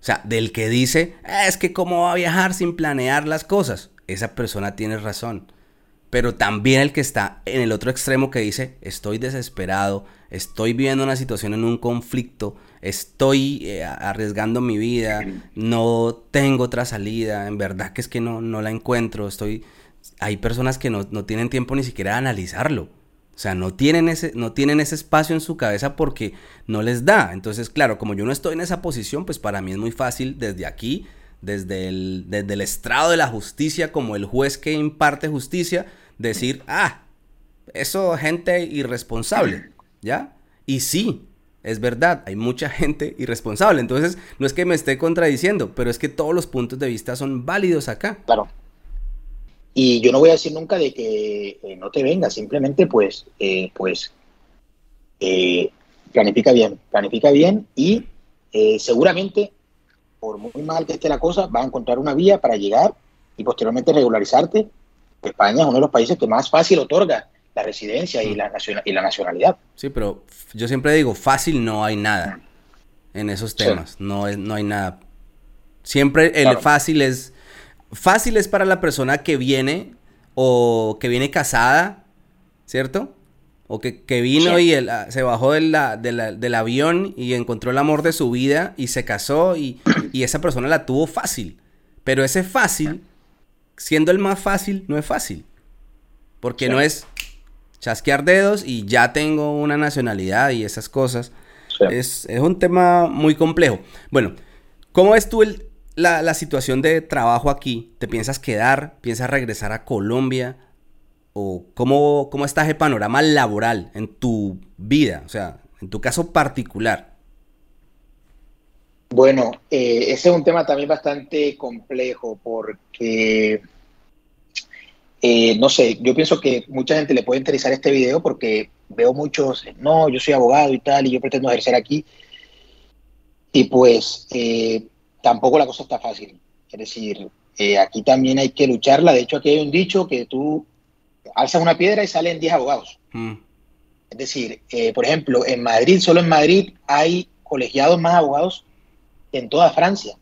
O sea, del que dice, ah, es que cómo va a viajar sin planear las cosas. Esa persona tiene razón. Pero también el que está en el otro extremo que dice, estoy desesperado, estoy viviendo una situación en un conflicto, estoy eh, arriesgando mi vida, no tengo otra salida, en verdad que es que no, no la encuentro, estoy... Hay personas que no, no tienen tiempo ni siquiera de analizarlo. O sea, no tienen, ese, no tienen ese espacio en su cabeza porque no les da. Entonces, claro, como yo no estoy en esa posición, pues para mí es muy fácil desde aquí, desde el, desde el estrado de la justicia, como el juez que imparte justicia, decir, ah, eso gente irresponsable, ¿ya? Y sí, es verdad, hay mucha gente irresponsable. Entonces, no es que me esté contradiciendo, pero es que todos los puntos de vista son válidos acá. Claro. Y yo no voy a decir nunca de que eh, no te venga, simplemente pues, eh, pues eh, planifica bien, planifica bien y seguramente, por muy mal que esté la cosa, va a encontrar una vía para llegar y posteriormente regularizarte. España es uno de los países que más fácil otorga la residencia y la, y la nacionalidad. Sí, pero yo siempre digo, fácil no hay nada en esos temas, no, es, no hay nada. Siempre el fácil es Fácil es para la persona que viene o que viene casada, ¿cierto? O que, vino y ah, se bajó del avión y encontró el amor de su vida y se casó y, esa persona la tuvo fácil. Pero ese fácil, siendo el más fácil, no es fácil. Porque no es chasquear dedos y ya tengo una nacionalidad y esas cosas. Es, un tema muy complejo. Bueno, ¿cómo ves tú la, situación de trabajo aquí? ¿Te piensas quedar? ¿Piensas regresar a Colombia? ¿O cómo, cómo está ese panorama laboral en tu vida? O sea, en tu caso particular. Bueno, eh, ese es un tema también bastante complejo porque eh, no sé, yo pienso que mucha gente le puede interesar este video porque veo muchos, no, yo soy abogado y tal, y yo pretendo ejercer aquí. Y pues eh, tampoco la cosa está fácil. Es decir, eh, aquí también hay que lucharla. De hecho, aquí hay un dicho que tú alzas una piedra y salen 10 abogados. Mm. Es decir, por ejemplo, en Madrid, solo en Madrid hay colegiados más abogados que en toda Francia.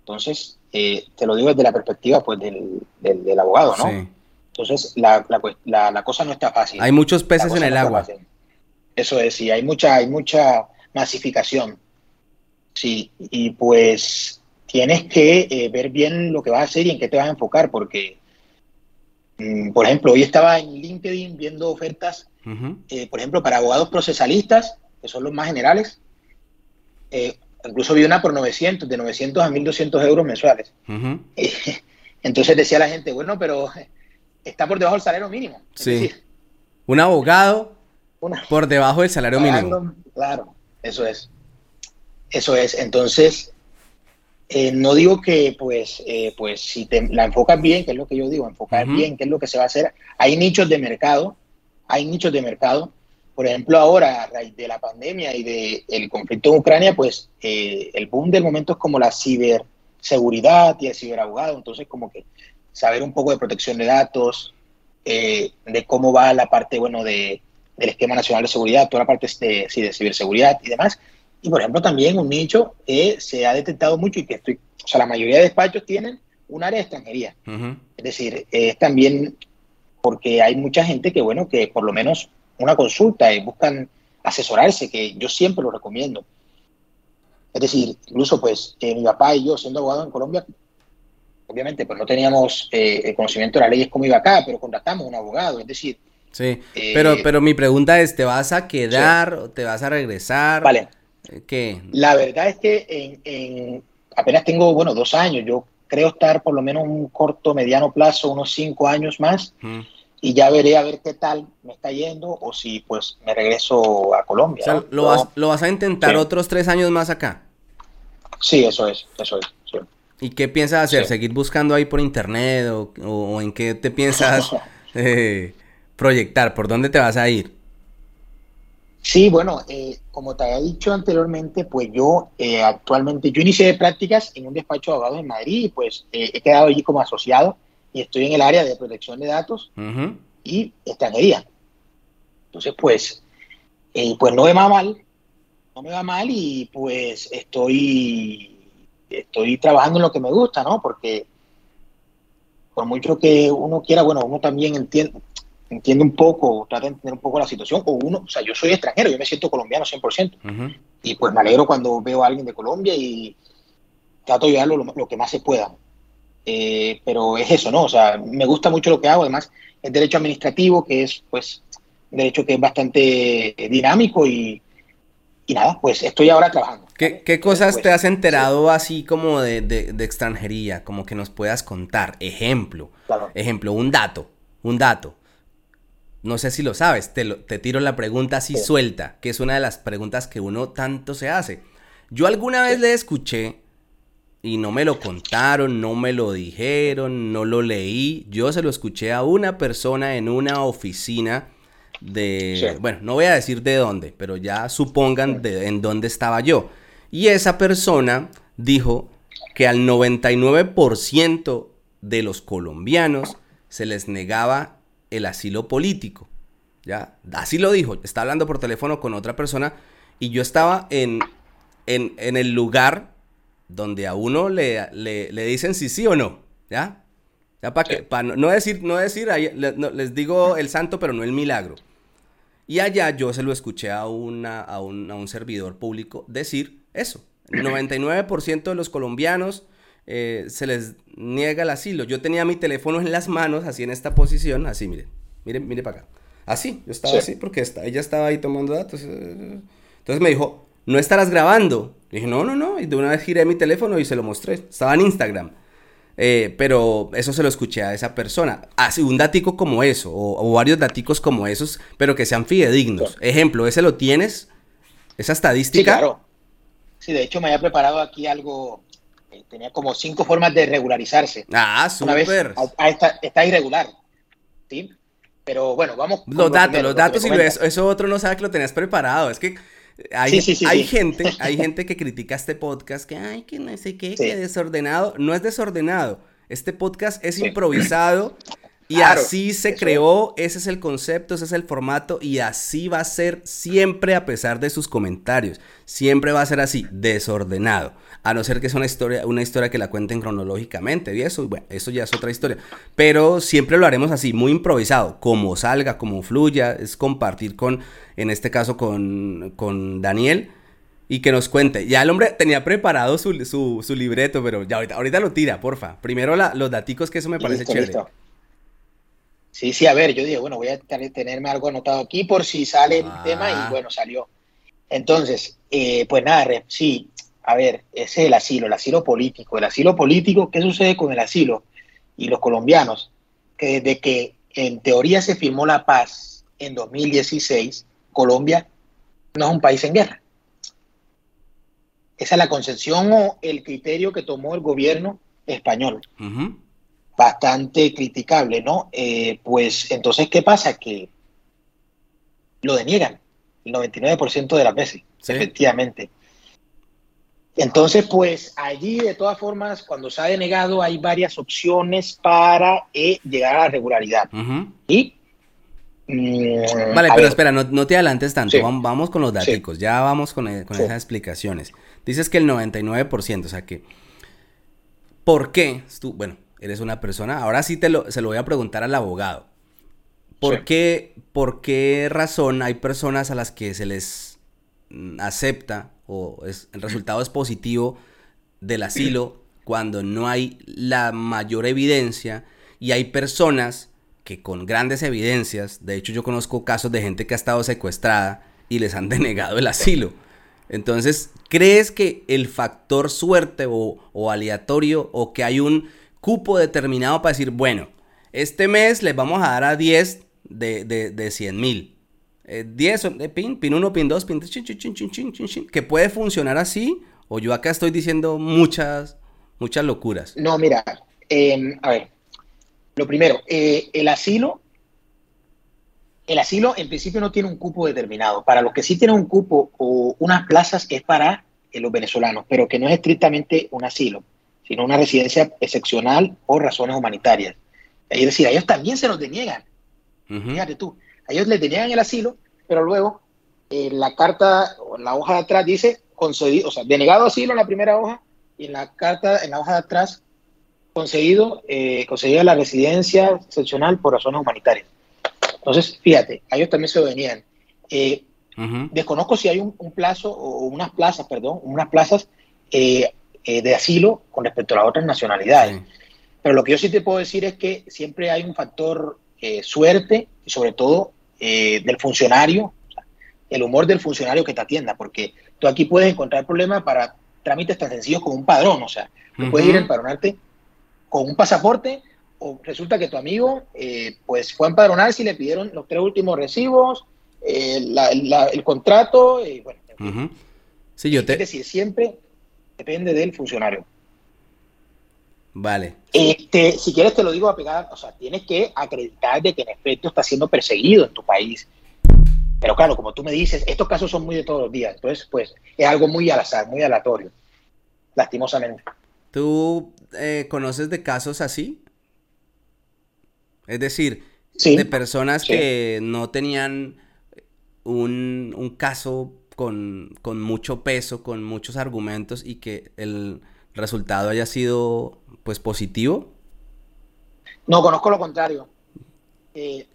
Entonces, eh, te lo digo desde la perspectiva pues del, del, abogado, ¿no? Entonces, la, la, la, cosa no está fácil. Hay muchos peces en el agua. Eso es, sí, hay mucha, hay mucha masificación. Sí, y pues tienes que eh, ver bien lo que vas a hacer y en qué te vas a enfocar, porque, mm, por ejemplo, hoy estaba en LinkedIn viendo ofertas, eh, por ejemplo, para abogados procesalistas, que son los más generales. Eh, Incluso vi una por 900, de 900 a 1200 euros mensuales. Entonces decía la gente, bueno, pero está por debajo del salario mínimo. sí. un abogado por debajo del salario mínimo. Claro, eso es. Eso es. Entonces, eh, no digo que, pues, eh, pues si te la enfocas bien, que es lo que yo digo, enfocar bien, qué es lo que se va a hacer. Hay nichos de mercado, hay nichos de mercado por ejemplo, ahora, a raíz de la pandemia y del conflicto en Ucrania, pues eh, el boom del momento es como la ciberseguridad y el ciberabogado. Entonces, como que saber un poco de protección de datos, eh, de cómo va la parte, bueno, de, del esquema nacional de seguridad, toda la parte de, de ciberseguridad y demás. Y, por ejemplo, también un nicho que se ha detectado mucho y que estoy, o sea, la mayoría de despachos tienen un área de extranjería. Es decir, es también porque hay mucha gente que, bueno, que por lo menos una consulta y buscan asesorarse, que yo siempre lo recomiendo. Es decir, incluso pues eh, mi papá y yo, siendo abogado en Colombia, obviamente pues no teníamos eh, el conocimiento de las leyes como iba acá, pero contratamos un abogado, es decir... Sí, eh, pero, pero mi pregunta es, ¿te vas a quedar o te vas a regresar? Vale. ¿Qué? La verdad es que en, apenas tengo, bueno, dos años, yo creo estar por lo menos un corto, mediano plazo, unos cinco años más y ya veré a ver qué tal me está yendo o si pues me regreso a Colombia. O sea, ¿lo, vas, ¿lo, vas, a intentar otros tres años más acá? Sí, eso es, eso es. ¿Y qué piensas hacer? ¿Seguir buscando ahí por internet o, en qué te piensas eh, proyectar? ¿Por dónde te vas a ir? Sí, bueno, eh, como te había dicho anteriormente, pues yo eh, actualmente, yo inicié prácticas en un despacho de abogados en Madrid y pues he quedado allí como asociado y estoy en el área de protección de datos y extranjería. Entonces, pues, eh, pues no me va mal, no me va mal y pues estoy, estoy trabajando en lo que me gusta, ¿no? Porque por mucho que uno quiera, bueno, uno también entiende, entiende un poco, trata de entender un poco la situación, o uno, o sea, yo soy extranjero, yo me siento colombiano 100%, y pues me alegro cuando veo a alguien de Colombia y trato de ayudarlo lo que más se pueda. Eh, pero es eso, ¿no? O sea, me gusta mucho lo que hago, además, el derecho administrativo, que es, pues, un derecho que es bastante dinámico y, y nada, pues estoy ahora trabajando. ¿Qué, cosas te has enterado así como de, de, extranjería, como que nos puedas contar? Ejemplo, ejemplo, un dato, un dato. No sé si lo sabes, te, te tiro la pregunta así suelta, que es una de las preguntas que uno tanto se hace. Yo alguna vez le escuché y no me lo contaron, no me lo dijeron, no lo leí. Yo se lo escuché a una persona en una oficina de... Bueno, no voy a decir de dónde, pero ya supongan de, en dónde estaba yo. Y esa persona dijo que al 99% de los colombianos se les negaba el asilo político. ¿Ya? Así lo dijo. Está hablando por teléfono con otra persona y yo estaba en, en, en el lugar donde a uno le, le, dicen si sí o no, ¿ya? Ya para que, para no, decir, no decir, les digo el santo, pero no el milagro. Y allá yo se lo escuché a, una, a, un, a un servidor público decir eso. El 99% de los colombianos eh, se les niega el asilo. Yo tenía mi teléfono en las manos, así en esta posición, así, miren, miren, miren para acá. Así, yo estaba así porque ella estaba ahí tomando datos. Eh, Entonces me dijo, ¿no estarás grabando? Dije, no, no, no. Y de una vez giré mi teléfono y se lo mostré. Estaba en Instagram. Eh, pero eso se lo escuché a esa persona. Así, un datico como eso, o, varios daticos como esos, pero que sean fidedignos. Ejemplo, ¿ese lo tienes? ¿Esa estadística? Sí, claro. Sí, de hecho me había preparado aquí algo, tenía como cinco formas de regularizarse. Ah, súper. está, irregular, ¿sí? Pero bueno, vamos. Los datos, los datos, y eso, otro no sabe que lo tenías preparado. Es que hay, hay gente, hay gente que critica este podcast, que ay, que no sé qué, que desordenado. No es desordenado. Este podcast es improvisado y así se creó, ese es el concepto, ese es el formato y así va a ser siempre a pesar de sus comentarios. Siempre va a ser así, desordenado. A no ser que sea una historia, una historia que la cuenten cronológicamente y eso, bueno, eso ya es otra historia. Pero siempre lo haremos así, muy improvisado, como salga, como fluya, es compartir con, en este caso con, con Daniel y que nos cuente. Ya el hombre tenía preparado su, su, libreto, pero ya ahorita, ahorita lo tira, porfa. Primero los daticos que eso me parece chévere. Sí, sí, a ver, yo dije, bueno, voy a tenerme algo anotado aquí por si sale el ah. tema y bueno, salió. Entonces, eh, pues nada, sí, a ver, ese es el asilo, el asilo político. El asilo político, ¿qué sucede con el asilo? Y los colombianos, que desde que en teoría se firmó la paz en 2016, Colombia no es un país en guerra. Esa es la concepción o el criterio que tomó el gobierno español bastante criticable, ¿no? Eh, pues entonces, ¿qué pasa? Que lo deniegan el 99% de las veces, efectivamente. Entonces, pues allí, de todas formas, cuando se ha denegado, hay varias opciones para eh, llegar a la regularidad. Y. Mm, vale, pero espera, no, te adelantes tanto. Vamos, con los datos, ya vamos con, eh, con esas explicaciones. Dices que el 99%, o sea que. ¿Por qué? Tú, bueno, eres una persona, ahora sí te lo, se lo voy a preguntar al abogado. ¿Por, qué, ¿Por qué razón hay personas a las que se les mm, acepta o es, el resultado es positivo del asilo cuando no hay la mayor evidencia y hay personas que con grandes evidencias, de hecho yo conozco casos de gente que ha estado secuestrada y les han denegado el asilo. Entonces, ¿crees que el factor suerte o, o aleatorio o que hay un cupo determinado para decir, bueno, este mes les vamos a dar a 10 de, de, de 100 mil. 10 eh, de pin, pin 1, pin 2, pin 3, chin, chin, chin, chin, chin, chin, que puede funcionar así, o yo acá estoy diciendo muchas, muchas locuras. No, mira, em, a ver, lo primero, eh, el asilo, el asilo en principio no tiene un cupo determinado. Para los que sí tienen un cupo o unas plazas es para eh, los venezolanos, pero que no es estrictamente un asilo sino una residencia excepcional por razones humanitarias. Es decir, a ellos también se los deniegan. Fíjate tú, ellos les deniegan el asilo, pero luego en eh, la carta, o en la hoja de atrás dice concedido, o sea, denegado asilo en la primera hoja y en la carta, en la hoja de atrás, concedido, eh, concedida la residencia excepcional por razones humanitarias. Entonces, fíjate, a ellos también se lo deniegan. Eh, desconozco si hay un, plazo o unas plazas, perdón, unas plazas eh, eh, de asilo con respecto a las otras nacionalidades. Pero lo que yo sí te puedo decir es que siempre hay un factor eh, suerte y sobre todo eh, del funcionario, el humor del funcionario que te atienda, porque tú aquí puedes encontrar problemas para trámites tan sencillos como un padrón, o sea, tú puedes ir a empadronarte con un pasaporte o resulta que tu amigo pues fue a empadronar si le pidieron los tres últimos recibos, el contrato, y bueno. Sí, yo te... Es decir, siempre depende del funcionario. Vale. Este, si quieres te lo digo a pegar, o sea, tienes que acreditar de que en efecto está siendo perseguido en tu país. Pero claro, como tú me dices, estos casos son muy de todos los días, entonces pues es algo muy al azar, muy aleatorio, lastimosamente. ¿Tú eh, conoces de casos así? Es decir, de personas que no tenían un, un caso con, con mucho peso, con muchos argumentos y que el resultado haya sido pues positivo? No, conozco lo contrario. Eh,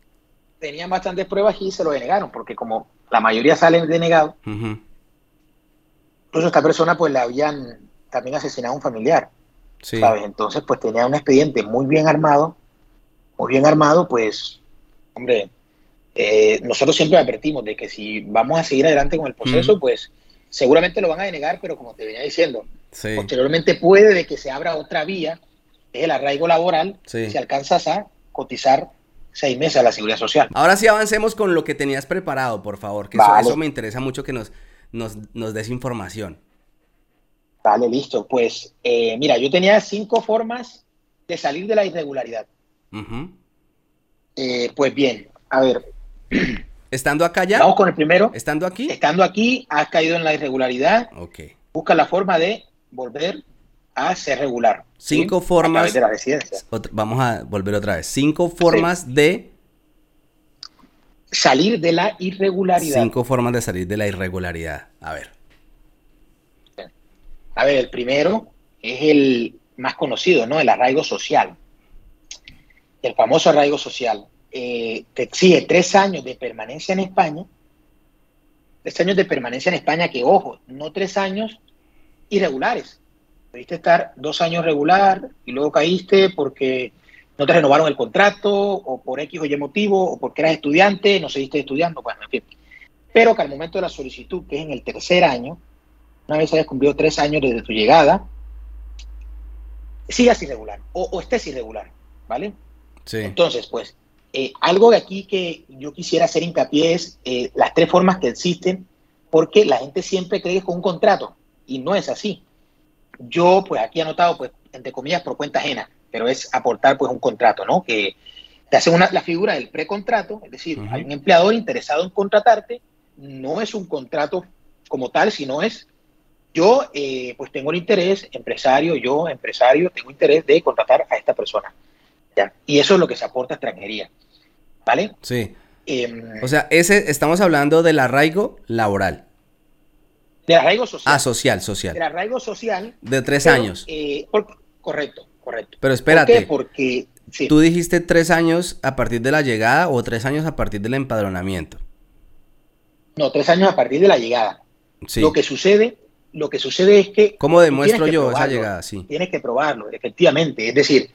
tenían bastantes pruebas y se lo denegaron, porque como la mayoría salen denegados, incluso esta persona pues le habían también asesinado a un familiar, ¿sabes? Entonces pues tenía un expediente muy bien armado, muy bien armado, pues, hombre, eh, nosotros siempre advertimos de que si vamos a seguir adelante con el proceso, pues seguramente lo van a denegar, pero como te venía diciendo, posteriormente puede de que se abra otra vía, es el arraigo laboral, si alcanzas a cotizar seis meses a la seguridad social. Ahora sí avancemos con lo que tenías preparado, por favor, que eso, me interesa mucho que nos, nos, des información. Vale, listo. Pues eh, mira, yo tenía cinco formas de salir de la irregularidad. Eh, pues bien, a ver. ¿Estando acá ya? Vamos con el primero. ¿Estando aquí? Estando aquí, has caído en la irregularidad. Ok. Busca la forma de volver a ser regular. Cinco formas. de la residencia. vamos a volver otra vez. Cinco formas de. Salir de la irregularidad. Cinco formas de salir de la irregularidad. A ver. A ver, el primero es el más conocido, ¿no? El arraigo social. El famoso arraigo social. Eh, te exige tres años de permanencia en España. Tres años de permanencia en España, que ojo, no tres años irregulares. Debiste estar dos años regular y luego caíste porque no te renovaron el contrato o por X o Y motivo o porque eras estudiante, no seguiste estudiando, bueno, en fin. Pero que al momento de la solicitud, que es en el tercer año, una vez hayas cumplido tres años desde tu llegada, sigas irregular o, estés irregular, ¿vale? Sí. Entonces, pues, eh, algo de aquí que yo quisiera hacer hincapié es eh, las tres formas que existen, porque la gente siempre cree que es con un contrato y no es así. Yo, pues aquí he anotado, pues, entre comillas, por cuenta ajena, pero es aportar, pues, un contrato, ¿no? Que te hace una, la figura del precontrato, es decir, hay un empleador interesado en contratarte, no es un contrato como tal, sino es yo, eh, pues, tengo el interés, empresario, yo, empresario, tengo interés de contratar a esta persona. ¿ya? Y eso es lo que se aporta a extranjería, ¿vale? Sí. Em, o sea, ese, estamos hablando del arraigo laboral. Del arraigo social. Ah, social, social. Del arraigo social. De tres años. Eh, correcto, correcto. Pero espérate. ¿Por qué? Porque tú dijiste tres años a partir de la llegada o tres años a partir del empadronamiento. No, tres años a partir de la llegada. Sí. Lo que sucede, lo que sucede es que. ¿Cómo demuestro yo esa llegada? Sí. Tienes que probarlo, efectivamente. Es decir,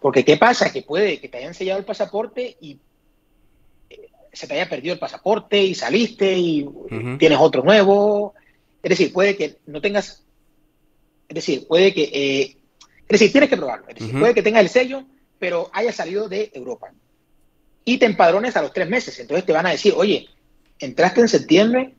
porque ¿qué pasa? Que puede que te hayan sellado el pasaporte y se te haya perdido el pasaporte y saliste y tienes otro nuevo. Es decir, puede que no tengas, es decir, puede que, eh, es decir, tienes que probarlo. Es decir, puede que tengas el sello, pero haya salido de Europa. Y te empadrones a los tres meses. Entonces te van a decir, oye, entraste en septiembre,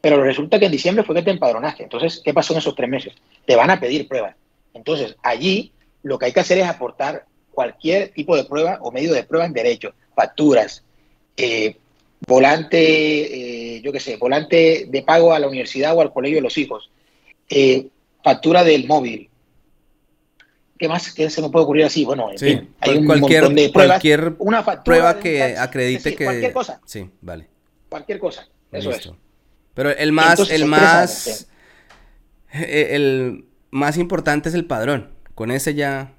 pero resulta que en diciembre fue que te empadronaste. Entonces, ¿qué pasó en esos tres meses? Te van a pedir pruebas. Entonces, allí lo que hay que hacer es aportar cualquier tipo de prueba o medio de prueba en derecho, facturas, eh, volante, eh, yo qué sé, volante de pago a la universidad o al colegio de los hijos, eh, factura del móvil. ¿Qué más ¿Qué se me puede ocurrir así? Bueno, en fin, hay un cualquier, montón de pruebas. Cualquier una prueba que acredite que... Cualquier cosa. Sí, vale. Cualquier cosa, eso es. Pero el más, el más, el más importante es el padrón. Con ese ya...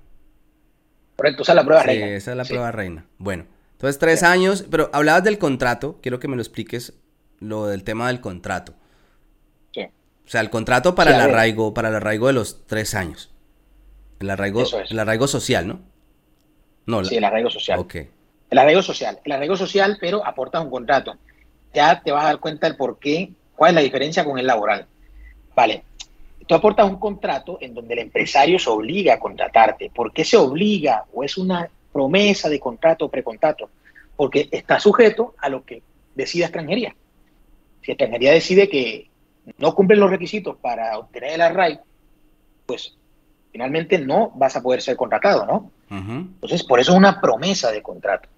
Correcto, esa es la prueba reina. esa es la prueba reina. Bueno. Entonces, tres años, pero hablabas del contrato, quiero que me lo expliques, lo del tema del contrato. Sí. O sea, el contrato para el arraigo, para el arraigo de los tres años. El arraigo, el arraigo social, ¿no? No, sí, el arraigo social. Ok. El arraigo social. El arraigo social, pero aporta un contrato. Ya te vas a dar cuenta del por qué, cuál es la diferencia con el laboral. Vale. Tú aportas un contrato en donde el empresario se obliga a contratarte. ¿Por qué se obliga? ¿O es una promesa de contrato o precontrato, porque está sujeto a lo que decida extranjería. Si extranjería decide que no cumplen los requisitos para obtener el arraigo, pues finalmente no vas a poder ser contratado, ¿no? Entonces, por eso es una promesa de contrato.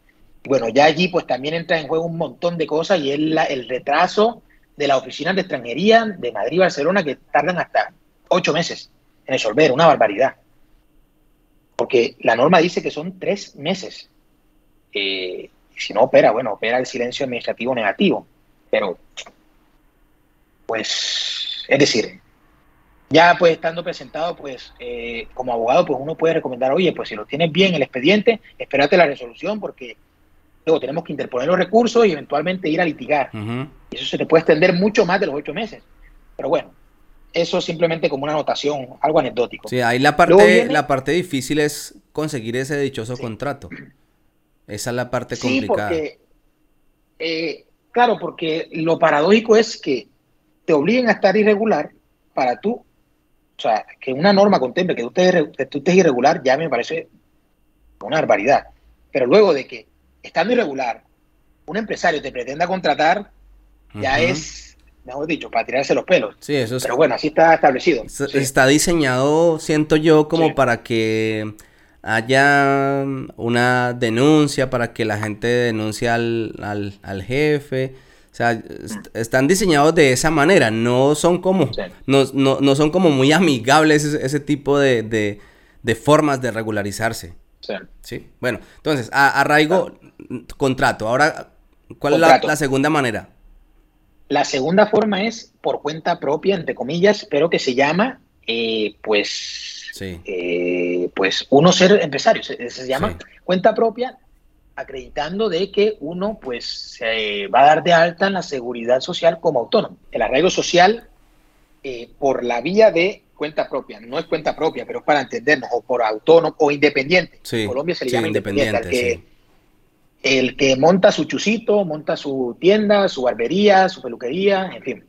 Bueno, ya allí pues también entra en juego un montón de cosas y es el retraso de las oficinas de extranjería de Madrid y Barcelona que tardan hasta ocho meses en resolver, una barbaridad. Porque la norma dice que son tres meses. Eh, si no opera, bueno, opera el silencio administrativo negativo. Pero, pues, es decir, ya pues estando presentado, pues, eh, como abogado, pues uno puede recomendar, oye, pues si lo tienes bien el expediente, espérate la resolución porque luego tenemos que interponer los recursos y eventualmente ir a litigar. Y eso se te puede extender mucho más de los ocho meses. Pero bueno, eso simplemente como una anotación, algo anecdótico. Sí, ahí la parte, la parte difícil es conseguir ese dichoso contrato. Esa es la parte complicada. Sí, porque, eh, claro, porque lo paradójico es que te obliguen a estar irregular para tú, o sea, que una norma contemple que tú estés, que tú estés irregular ya me parece una barbaridad. Pero luego de que, estando irregular, un empresario te pretenda contratar, ya es, mejor dicho, para tirarse los pelos. Sí, eso Pero bueno, así está establecido. Está diseñado, siento yo, como para que haya una denuncia, para que la gente denuncie al, al, jefe. O sea, mm. están diseñados de esa manera, no son como, no, no, son como muy amigables ese, tipo de, de, formas de regularizarse. Sí. Bueno, entonces, arraigo, contrato. Ahora, ¿cuál es la, segunda manera? La segunda forma es por cuenta propia, entre comillas, pero que se llama, eh, pues, eh, pues uno ser empresario. Se, llama cuenta propia, acreditando de que uno, pues, se va a dar de alta en la seguridad social como autónomo. El arraigo social, eh, por la vía de cuenta propia, no es cuenta propia, pero es para entendernos, o por autónomo o independiente. en Colombia se le llama independiente. El que monta su chusito, monta su tienda, su barbería, su peluquería, en fin.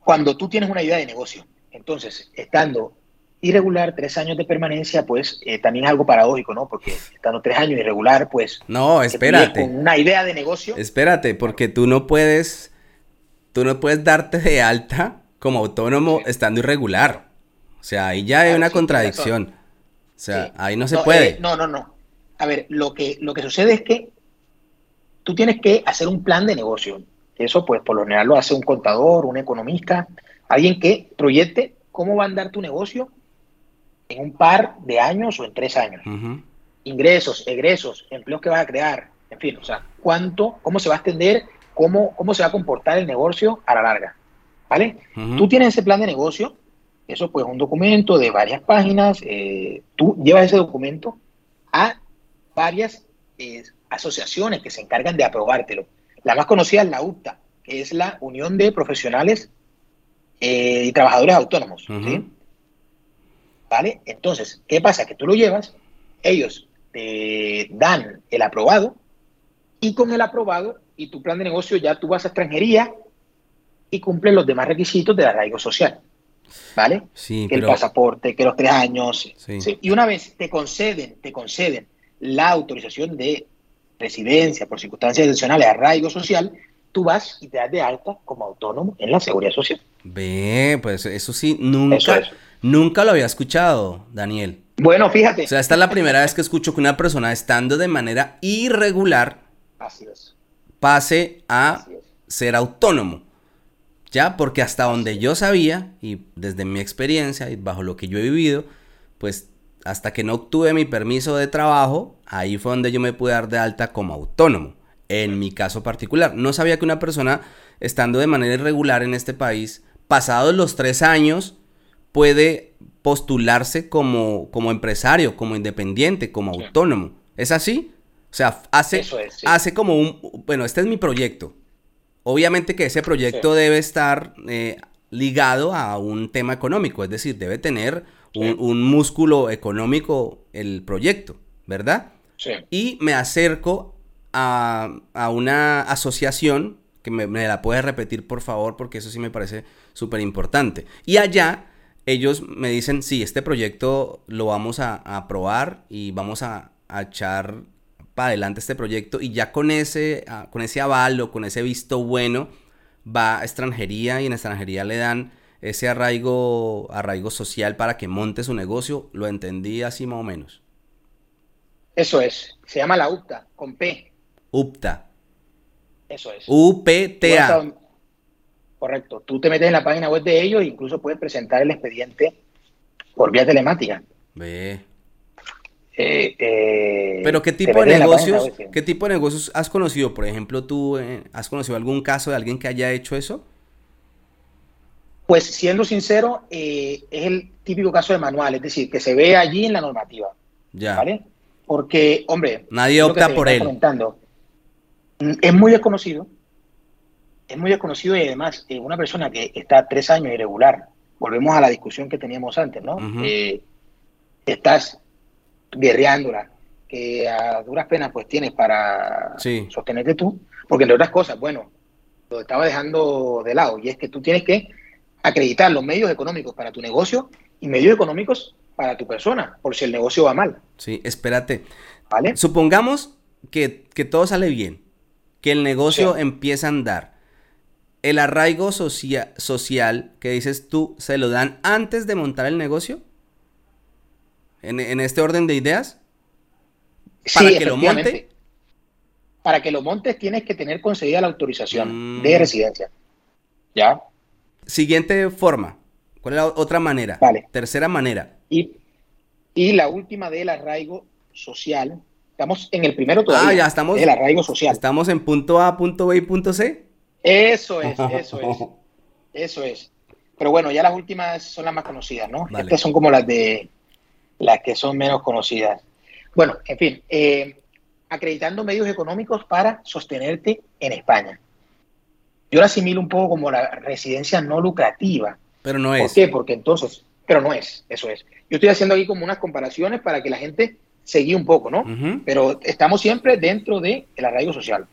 Cuando tú tienes una idea de negocio, entonces, estando irregular, tres años de permanencia, pues eh, también es algo paradójico, ¿no? Porque estando tres años irregular, pues... No, espérate. Con una idea de negocio. Espérate, porque tú no puedes, tú no puedes darte de alta como autónomo estando irregular. O sea, ahí ya hay una contradicción. O sea, ahí no se puede. Eh, no, no, no. A ver, lo que, lo que sucede es que tú tienes que hacer un plan de negocio. Eso, pues, por lo general lo hace un contador, un economista, alguien que proyecte cómo va a andar tu negocio en un par de años o en tres años. Ingresos, egresos, empleos que vas a crear, en fin, o sea, cuánto, cómo se va a extender, cómo, cómo se va a comportar el negocio a la larga. ¿vale? Tú tienes ese plan de negocio, eso pues un documento de varias páginas, eh, tú llevas ese documento a varias eh, asociaciones que se encargan de aprobártelo. La más conocida es la UTA, que es la Unión de Profesionales eh, y Trabajadores Autónomos, ¿Vale? Entonces, ¿qué pasa? Que tú lo llevas, ellos te dan el aprobado y con el aprobado y tu plan de negocio ya tú vas a extranjería y cumple los demás requisitos del arraigo social. ¿Vale? Sí, que el pasaporte, que los tres años. Y una vez te conceden, te conceden la autorización de residencia por circunstancias excepcionales, arraigo social, tú vas y te das de alta como autónomo en la seguridad social. Ve, pues eso sí, nunca, nunca lo había escuchado, Daniel. Bueno, fíjate. O sea, esta es la primera vez que escucho que una persona estando de manera irregular pase a ser autónomo. Ya, porque hasta donde yo sabía, y desde mi experiencia y bajo lo que yo he vivido, pues hasta que no obtuve mi permiso de trabajo, ahí fue donde yo me pude dar de alta como autónomo, en mi caso particular. No sabía que una persona, estando de manera irregular en este país, pasados los tres años, puede postularse como, como empresario, como independiente, como autónomo. ¿Es así? O sea, hace, hace como un, bueno, este es mi proyecto. Obviamente que ese proyecto debe estar eh, ligado a un tema económico, es decir, debe tener un, músculo económico el proyecto, ¿verdad? Sí. Y me acerco a, una asociación, que me, la puedes repetir por favor, porque eso sí me parece súper importante. Y allá ellos me dicen, sí, este proyecto lo vamos a, aprobar y vamos a, a echar para adelante este proyecto y ya con ese, con ese aval o con ese visto bueno va a extranjería y en extranjería le dan ese arraigo, arraigo social para que monte su negocio. Lo entendí así más o menos. Eso es. Se llama la UPTA, con P. UPTA. Eso es. UPTA. Correcto. Tú te metes en la página web de ellos e incluso puedes presentar el expediente por vía telemática. Ve. Eh, eh, Pero qué tipo de negocios, qué tipo de negocios has conocido, por ejemplo, tú eh, has conocido algún caso de alguien que haya hecho eso? Pues siendo sincero, es el típico caso de manual, es decir, que se ve allí en la normativa. Ya. ¿Vale? Porque, hombre, nadie opta por él. Mm, es muy desconocido, es muy desconocido y además una persona que está tres años irregular, volvemos a la discusión que teníamos antes, ¿no? estás guerreándola, que a duras penas pues tienes para Sí. sostenerte tú, porque entre otras cosas, bueno, lo estaba dejando de lado, y es que tú tienes que acreditar los medios económicos para tu negocio y medios económicos para tu persona, por si el negocio va mal, Sí, espérate. ¿vale? Supongamos que, que todo sale bien, que el negocio Sí. empieza a andar. El arraigo socia- social que dices tú, ¿se lo dan antes de montar el negocio? ¿En, en este orden de ideas? ¿Para Sí, que lo monte? Para que lo montes tienes que tener concedida la autorización Mm. de residencia. ¿Ya? Siguiente forma. ¿Cuál es la otra manera? Vale. Tercera manera. Y, y la última del arraigo social. Estamos en el primero todavía. Ah, ya estamos- El arraigo social. Estamos en punto A, punto B y punto C. Eso es, eso es. Eso es. Pero bueno, ya las últimas son las más conocidas, ¿no? Vale. Estas son como las de las que son menos conocidas. Bueno, en fin, eh, acreditando medios económicos para sostenerte en España. Yo la asimilo un poco como la residencia no lucrativa. Pero no ¿Por es. qué? Porque entonces, pero no es, eso es. Yo estoy haciendo aquí como unas comparaciones para que la gente se guíe un poco, ¿no? Pero estamos siempre dentro del arraigo social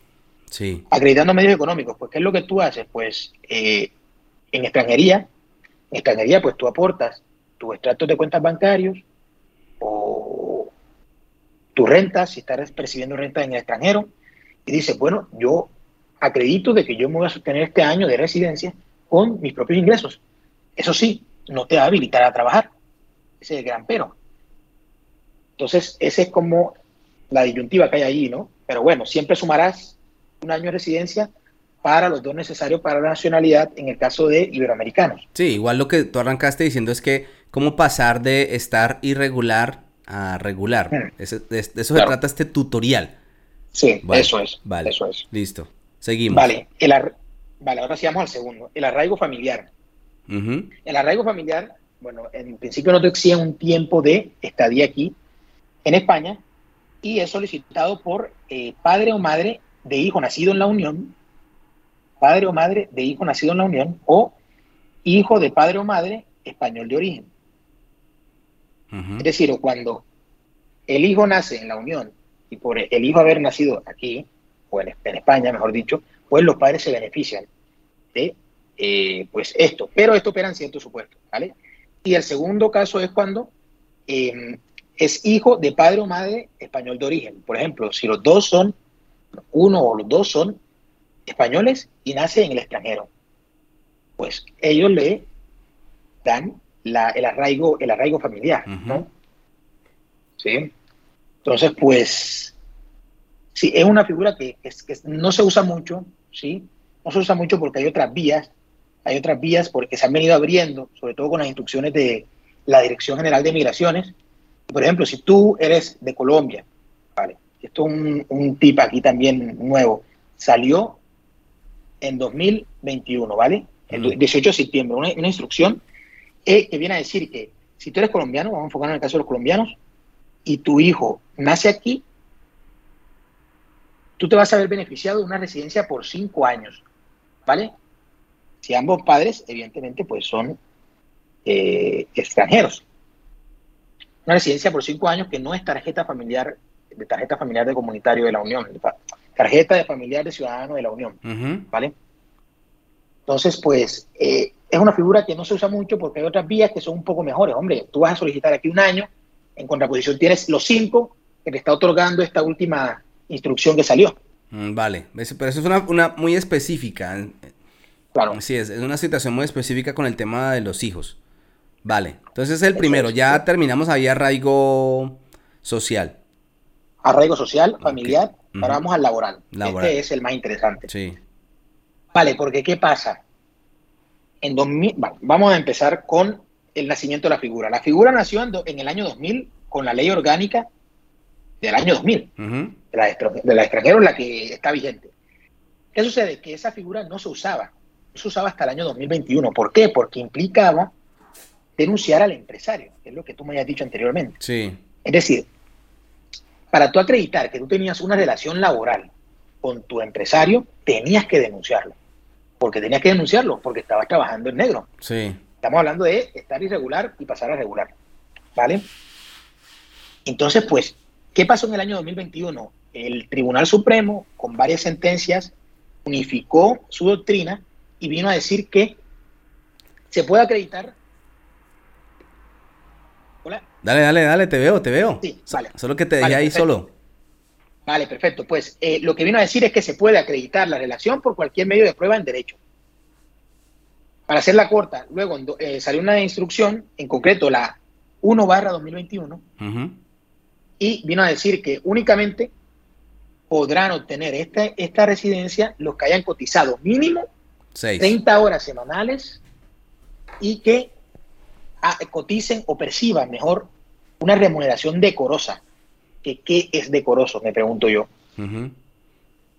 Sí. acreditando medios económicos. Pues, ¿qué es lo que tú haces? Pues, eh, en extranjería, en extranjería, pues tú aportas tus extractos de cuentas bancarios o tu renta, si estás percibiendo renta en el extranjero, y dices, bueno, yo acredito de que yo me voy a sostener este año de residencia con mis propios ingresos. Eso sí, no te va a habilitar a trabajar. Ese es el gran pero. Entonces, esa es como la disyuntiva que hay ahí, ¿no? Pero bueno, siempre sumarás un año de residencia para los dos necesarios para la nacionalidad en el caso de iberoamericanos. Sí, igual lo que tú arrancaste diciendo es que cómo pasar de estar irregular a regular. Mm. Ese- de, de eso se Claro. trata este tutorial. Sí, Vale, eso es. vale. Eso es. Listo. Seguimos. Vale, el ar- vale, ahora sí vamos al segundo. El arraigo familiar. El arraigo familiar, bueno, en principio no te exige un tiempo de estadía aquí en España y es solicitado por eh, padre o madre de hijo nacido en la Unión, padre o madre de hijo nacido en la Unión o hijo de padre o madre español de origen. Es decir, cuando el hijo nace en la Unión y por el hijo haber nacido aquí, o en, en España, mejor dicho, pues los padres se benefician de eh, pues esto. Pero esto opera en ciertos supuestos, ¿vale? Y el segundo caso es cuando eh, es hijo de padre o madre español de origen. Por ejemplo, si los dos son, uno o los dos son españoles y nace en el extranjero, pues ellos le dan la- el, arraigo, el arraigo familiar, ¿no? ¿Sí? Entonces, pues, sí, es una figura que, es- que no se usa mucho, ¿sí? No se usa mucho porque hay otras vías, hay otras vías porque se han venido abriendo, sobre todo con las instrucciones de la Dirección General de Migraciones. Por ejemplo, si tú eres de Colombia, ¿vale? Esto es un, un tip aquí también nuevo, salió en 2021, ¿vale? El Mm. 18 de septiembre, una, una instrucción eh, que viene a decir que si tú eres colombiano, vamos a enfocarnos en el caso de los colombianos, y tu hijo nace aquí, tú te vas a ver beneficiado de una residencia por cinco años, ¿vale? Si ambos padres, evidentemente, pues son eh, extranjeros. Una residencia por cinco años que no es tarjeta familiar, de tarjeta familiar de comunitario de la Unión, tarjeta de familiar de ciudadano de la Unión. ¿vale? Entonces, pues, eh, es una figura que no se usa mucho porque hay otras vías que son un poco mejores. Hombre, tú vas a solicitar aquí un año, en contraposición tienes los cinco que te está otorgando esta última instrucción que salió. Mm, Vale, pero eso es una, una muy específica. Claro. Sí, es, es una situación muy específica con el tema de los hijos. Vale, entonces es el primero. Ya terminamos ahí arraigo social. Arraigo social, familiar, Ujú. ahora vamos al laboral. Laboral. Este es el más interesante. Sí. Vale, porque ¿qué pasa? En 2000, va- vamos a empezar con el nacimiento de la figura. La figura nació en, do- en el año 2000 con la ley orgánica del año 2000, Ujú. De la, de la extranjero, la que está vigente. ¿Qué sucede? Que esa figura no se usaba. No se usaba hasta el año 2021. ¿Por qué? Porque implicaba denunciar al empresario, que es lo que tú me habías dicho anteriormente. Sí. Es decir, para tú acreditar que tú tenías una relación laboral con tu empresario, tenías que denunciarlo. Porque tenías que denunciarlo, porque estabas trabajando en negro. Sí. Estamos hablando de estar irregular y pasar a regular. ¿Vale? Entonces, pues, ¿Qué pasó en el año 2021? El Tribunal Supremo, con varias sentencias, unificó su doctrina y vino a decir que se puede acreditar. Hola. Dale, dale, dale, te veo, te veo. Sí, vale. Solo que te dejé ahí solo. Vale, perfecto. Pues eh, lo que vino a decir es que se puede acreditar la relación por cualquier medio de prueba en derecho. Para hacerla corta, luego eh, salió una instrucción, en concreto la 1 barra 2021, y vino a decir que únicamente podrán obtener esta, esta residencia los que hayan cotizado mínimo 30 horas semanales y que ah, coticen o perciban mejor una remuneración decorosa. Que, ¿Qué es decoroso? Me pregunto yo.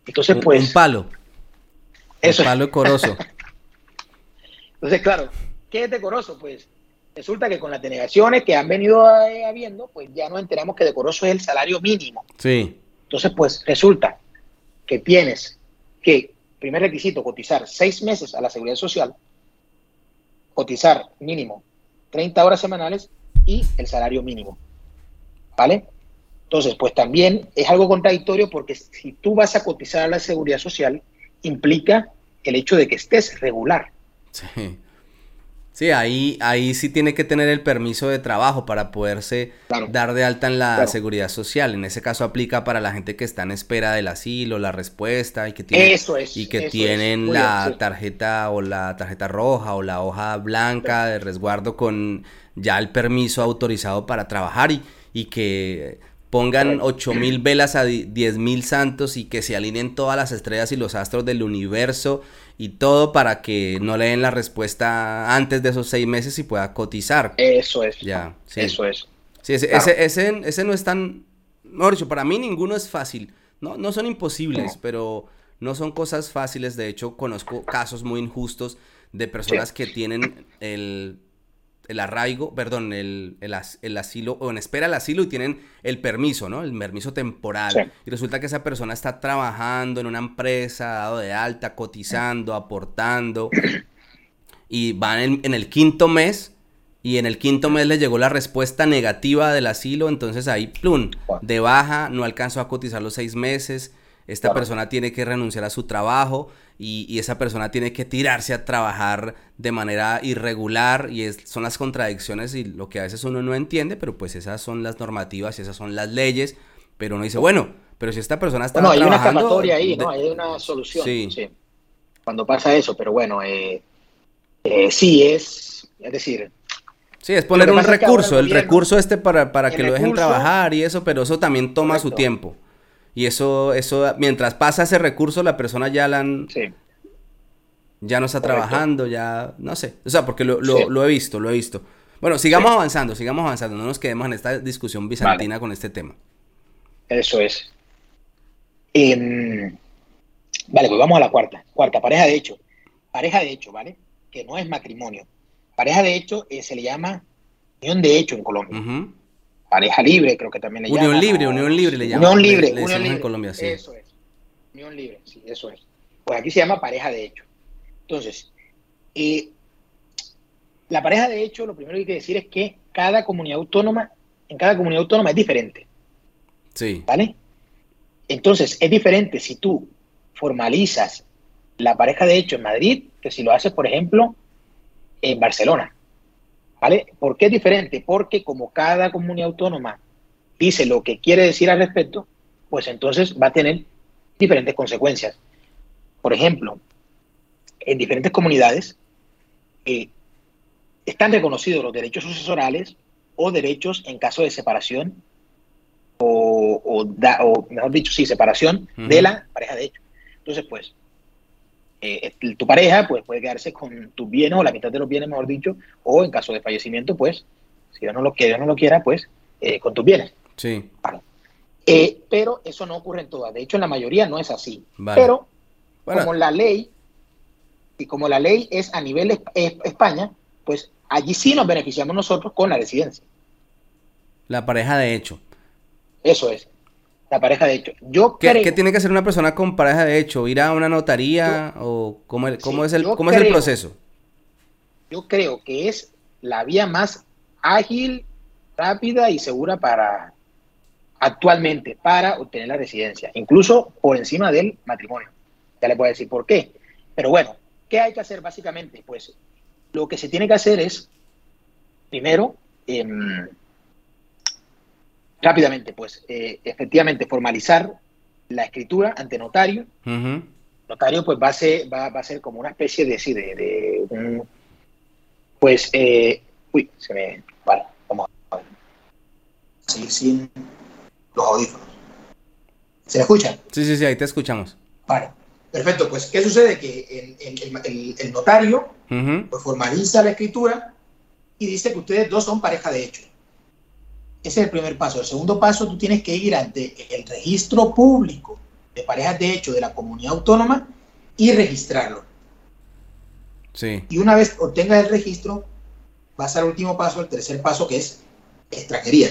Entonces, pues... Un palo. Eso. Un palo decoroso. Entonces, claro, ¿qué es decoroso? Pues resulta que con las denegaciones que han venido eh, habiendo, pues ya nos enteramos que decoroso es el salario mínimo. Sí. Entonces, pues resulta que tienes que, primer requisito, cotizar seis meses a la seguridad social, cotizar mínimo 30 horas semanales y el salario mínimo. ¿Vale? Entonces, pues también es algo contradictorio porque si tú vas a cotizar a la seguridad social, implica el hecho de que estés regular. Sí. Sí, ahí, ahí sí tiene que tener el permiso de trabajo para poderse dar de alta en la seguridad social. En ese caso aplica para la gente que está en espera del asilo, la respuesta y que, tiene, y que tienen la tarjeta o la tarjeta roja o la hoja blanca de resguardo con ya el permiso autorizado para trabajar y, y que pongan ocho mil velas a diez mil santos y que se alineen todas las estrellas y los astros del universo y todo para que no le den la respuesta antes de esos seis meses y pueda cotizar. Eso es. Ya, Eso es. Sí, ese, ese, ese, no es tan... Mejor dicho, para mí ninguno es fácil. No, no son imposibles, pero no son cosas fáciles. De hecho, conozco casos muy injustos de personas que tienen el el arraigo, perdón, el, el, asilo, o en espera el asilo y tienen el permiso, ¿no? El permiso temporal. Y resulta que esa persona está trabajando en una empresa, dado de alta, cotizando, aportando, y van en, el quinto mes, y en el quinto mes le llegó la respuesta negativa del asilo, entonces ahí, plum, de baja, no alcanzó a cotizar los seis meses, esta persona tiene que renunciar a su trabajo y, esa persona tiene que tirarse a trabajar de manera irregular y es, son las contradicciones y lo que a veces uno no entiende, pero pues esas son las normativas y esas son las leyes, pero uno dice, bueno, pero si esta persona está no, hay una escapatoria ahí, ¿no? Hay una solución. Sí. Cuando pasa eso, pero bueno, eh, eh, sí es, es decir... Sí, es poner un recurso, el, recurso este para, para que lo dejen trabajar y eso, pero eso también toma su tiempo. Y eso, eso, mientras pasa ese recurso, la persona ya la han, ya no está trabajando, ya, no sé. O sea, porque lo, lo, he visto, lo he visto. Bueno, sigamos avanzando, sigamos avanzando. No nos quedemos en esta discusión bizantina con este tema. Eso es. Em, vale, pues vamos a la cuarta. Cuarta, pareja de hecho. Pareja de hecho, ¿vale? Que no es matrimonio. Pareja de hecho eh, se le llama unión de hecho en Colombia pareja libre, creo que también le llaman. Unión libre, unión libre le llaman. Unión libre, unión libre. en Colombia, sí. Eso es. Unión libre, sí, eso es. Pues aquí se llama pareja de hecho. Entonces, eh, la pareja de hecho, lo primero que hay que decir es que cada comunidad autónoma, en cada comunidad autónoma es diferente. Sí. ¿Vale? Entonces, es diferente si tú formalizas la pareja de hecho en Madrid que si lo haces, por ejemplo, en Barcelona. ¿Vale? ¿Por qué es diferente? Porque como cada comunidad autónoma dice lo que quiere decir al respecto, pues entonces va a tener diferentes consecuencias. Por ejemplo, en diferentes comunidades eh, están reconocidos los derechos sucesorales o derechos en caso de separación o, mejor dicho, sí, separación de la pareja de hecho. Entonces, pues, eh, tu pareja pues, puede quedarse con tus bienes o la mitad de los bienes, mejor dicho, o en caso de fallecimiento, pues, si Dios no lo no lo quiera, pues, eh, con tus bienes. Sí. Eh, pero eso no ocurre en todas. De hecho, en la mayoría no es así. Pero, como la ley, y como la ley es a nivel España, pues allí sí nos beneficiamos nosotros con la residencia. La pareja de hecho. Eso es la pareja de hecho. Yo ¿Qué, creo, ¿Qué, tiene que hacer una persona con pareja de hecho? ¿Ir a una notaría o cómo, cómo es, el, cómo es el proceso? Yo creo que es la vía más ágil, rápida y segura para, actualmente para obtener la residencia, incluso por encima del matrimonio. Ya le a decir por qué. Pero bueno, ¿qué hay que hacer básicamente? Pues lo que se tiene que hacer es, primero, em, rápidamente, pues eh, efectivamente formalizar la escritura ante notario. Notario pues va a ser, va, a ser como una especie de, sí, de, pues, eh, uy, se me, vale, vamos a ver. Sí, sin los audífonos. ¿Se me escucha? Sí, sí, sí, ahí te escuchamos. Vale, perfecto. Pues, ¿qué sucede? Que el, notario pues, formaliza la escritura y dice que ustedes dos son pareja de hecho. Ese es el primer paso. El segundo paso, tú tienes que ir ante el registro público de parejas de hecho de la comunidad autónoma y registrarlo. Sí. Y una vez obtengas el registro, vas al último paso, el tercer paso, que es extranjería.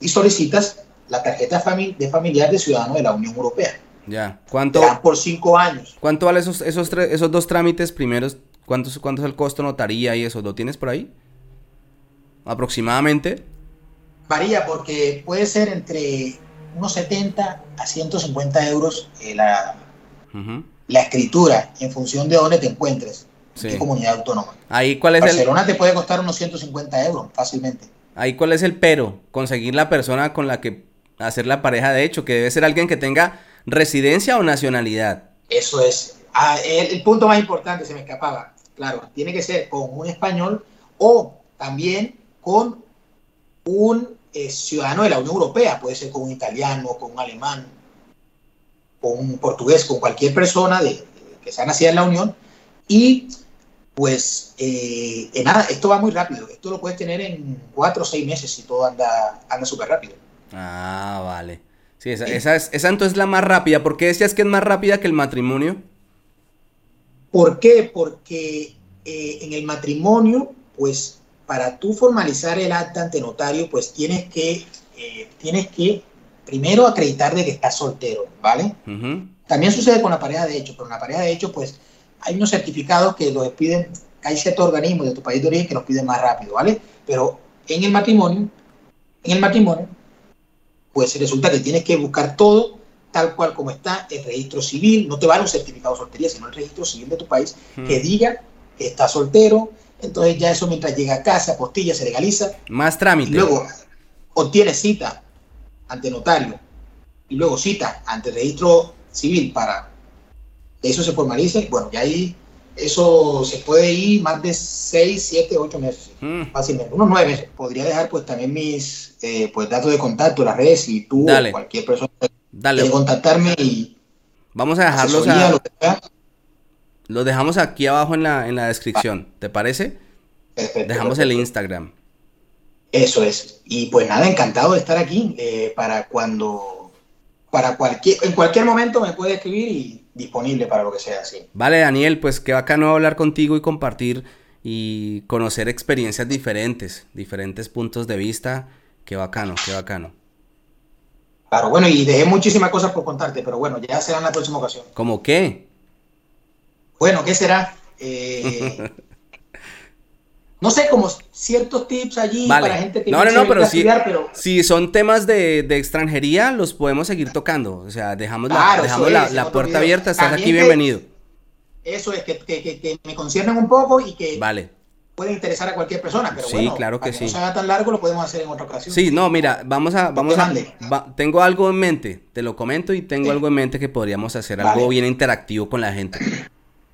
Y solicitas la tarjeta de familiar de ciudadano de la Unión Europea. Ya. ¿Cuánto? por cinco años. ¿Cuánto vale esos, esos, esos dos trámites primeros? ¿Cuánto, ¿Cuánto es el costo notaría y eso? ¿Lo tienes por ahí? ¿Aproximadamente? Varía porque puede ser entre unos 70 a 150 euros eh, la, la escritura en función de dónde te encuentres. En comunidad autónoma. Ahí cuál es Barcelona te puede costar unos 150 euros fácilmente. Ahí cuál es el pero, conseguir la persona con la que hacer la pareja de hecho, que debe ser alguien que tenga residencia o nacionalidad. Eso es. Ah, el, punto más importante se me escapaba. Claro, tiene que ser con un español o también con un eh, ciudadano de la Unión Europea, puede ser con un italiano, con un alemán, con un portugués, con cualquier persona de, que sea nacida en la Unión. Y pues eh, nada, esto va muy rápido. Esto lo puedes tener en cuatro o seis meses si todo anda, anda súper rápido. Ah, vale. Sí, esa, esa, es, esa entonces es la más rápida. ¿Por qué decías que es más rápida que el matrimonio? ¿Por qué? Porque eh, en el matrimonio, pues para tú formalizar el acta ante notario, pues tienes que, eh, tienes que primero acreditar de que estás soltero, ¿vale? También sucede con la pareja de hecho, pero en la pareja de hecho, pues hay unos certificados que los piden, hay ciertos organismos de tu país de origen que los piden más rápido, ¿vale? Pero en el matrimonio, en el matrimonio, pues resulta que tienes que buscar todo tal cual como está el registro civil, no te vale un certificado de soltería, sino el registro civil de tu país que diga que estás soltero, entonces ya eso mientras llega a casa, apostilla, se legaliza. Más trámite. Luego obtienes cita ante notario y luego cita ante registro civil para que eso se formalice, bueno, ya ahí eso se puede ir más de 6, 7, 8 meses, mm. fácilmente, unos 9 meses. Podría dejar pues también mis eh, pues, datos de contacto, las redes, y tú o cualquier persona Dale. contactarme y... Vamos a dejarlos a... Lo, dejamos aquí abajo en la, en la descripción, ¿te parece? Dejamos el Instagram. Eso es. Y pues nada, encantado de estar aquí eh, para cuando, para cualquier, en cualquier momento me puede escribir y disponible para lo que sea así. Vale, Daniel, pues qué bacano hablar contigo y compartir y conocer experiencias diferentes, diferentes puntos de vista. Qué bacano, qué bacano. Claro, bueno, y dejé muchísimas cosas por contarte, pero bueno, ya será en la próxima ocasión. ¿Cómo qué? Bueno, ¿qué será? Eh, no sé, como ciertos tips allí para gente que no, no, no, pero, si, pero si son temas de, extranjería, los podemos seguir tocando. O sea, dejamos la, dejamos la, puerta abierta, estás aquí bienvenido. Eso es, que, que, me conciernen un poco y que vale. puede interesar a cualquier persona. Pero sí, claro que, sí. no se haga tan largo, lo podemos hacer en otra ocasión. Sí, no, mira, vamos a, vamos a, tengo algo en mente, te lo comento y tengo algo en mente que podríamos hacer algo bien interactivo con la gente.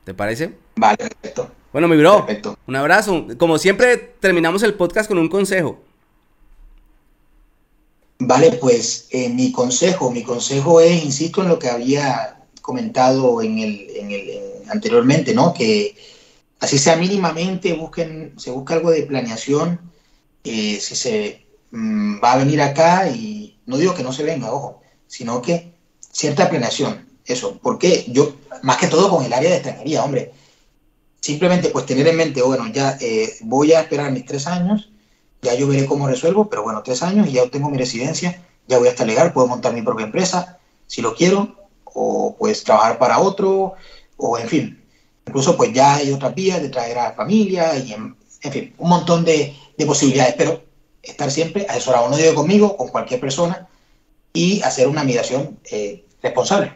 ¿Te parece? Vale, perfecto. Bueno, mi bro, un abrazo. Como siempre, terminamos el podcast con un consejo. Vale, pues eh, mi consejo, mi consejo es, insisto en lo que había comentado en el, en el anteriormente, ¿no? Que así sea mínimamente busquen, se busca algo de planeación, eh, si se mm, va a venir acá y no digo que no se venga, ojo, sino que cierta planeación, eso, porque yo, más que todo con el área de extranjería, hombre, simplemente pues tener en mente, bueno, ya eh, voy a esperar mis tres años, ya yo veré cómo resuelvo, pero bueno, tres años y ya tengo mi residencia, ya voy a estar legal, puedo montar mi propia empresa, si lo quiero, o pues trabajar para otro, o en fin, incluso pues ya hay otras vías de traer a la familia y en, fin, un montón de, posibilidades, pero estar siempre asesorado, no digo conmigo, con cualquier persona, y hacer una migración responsable.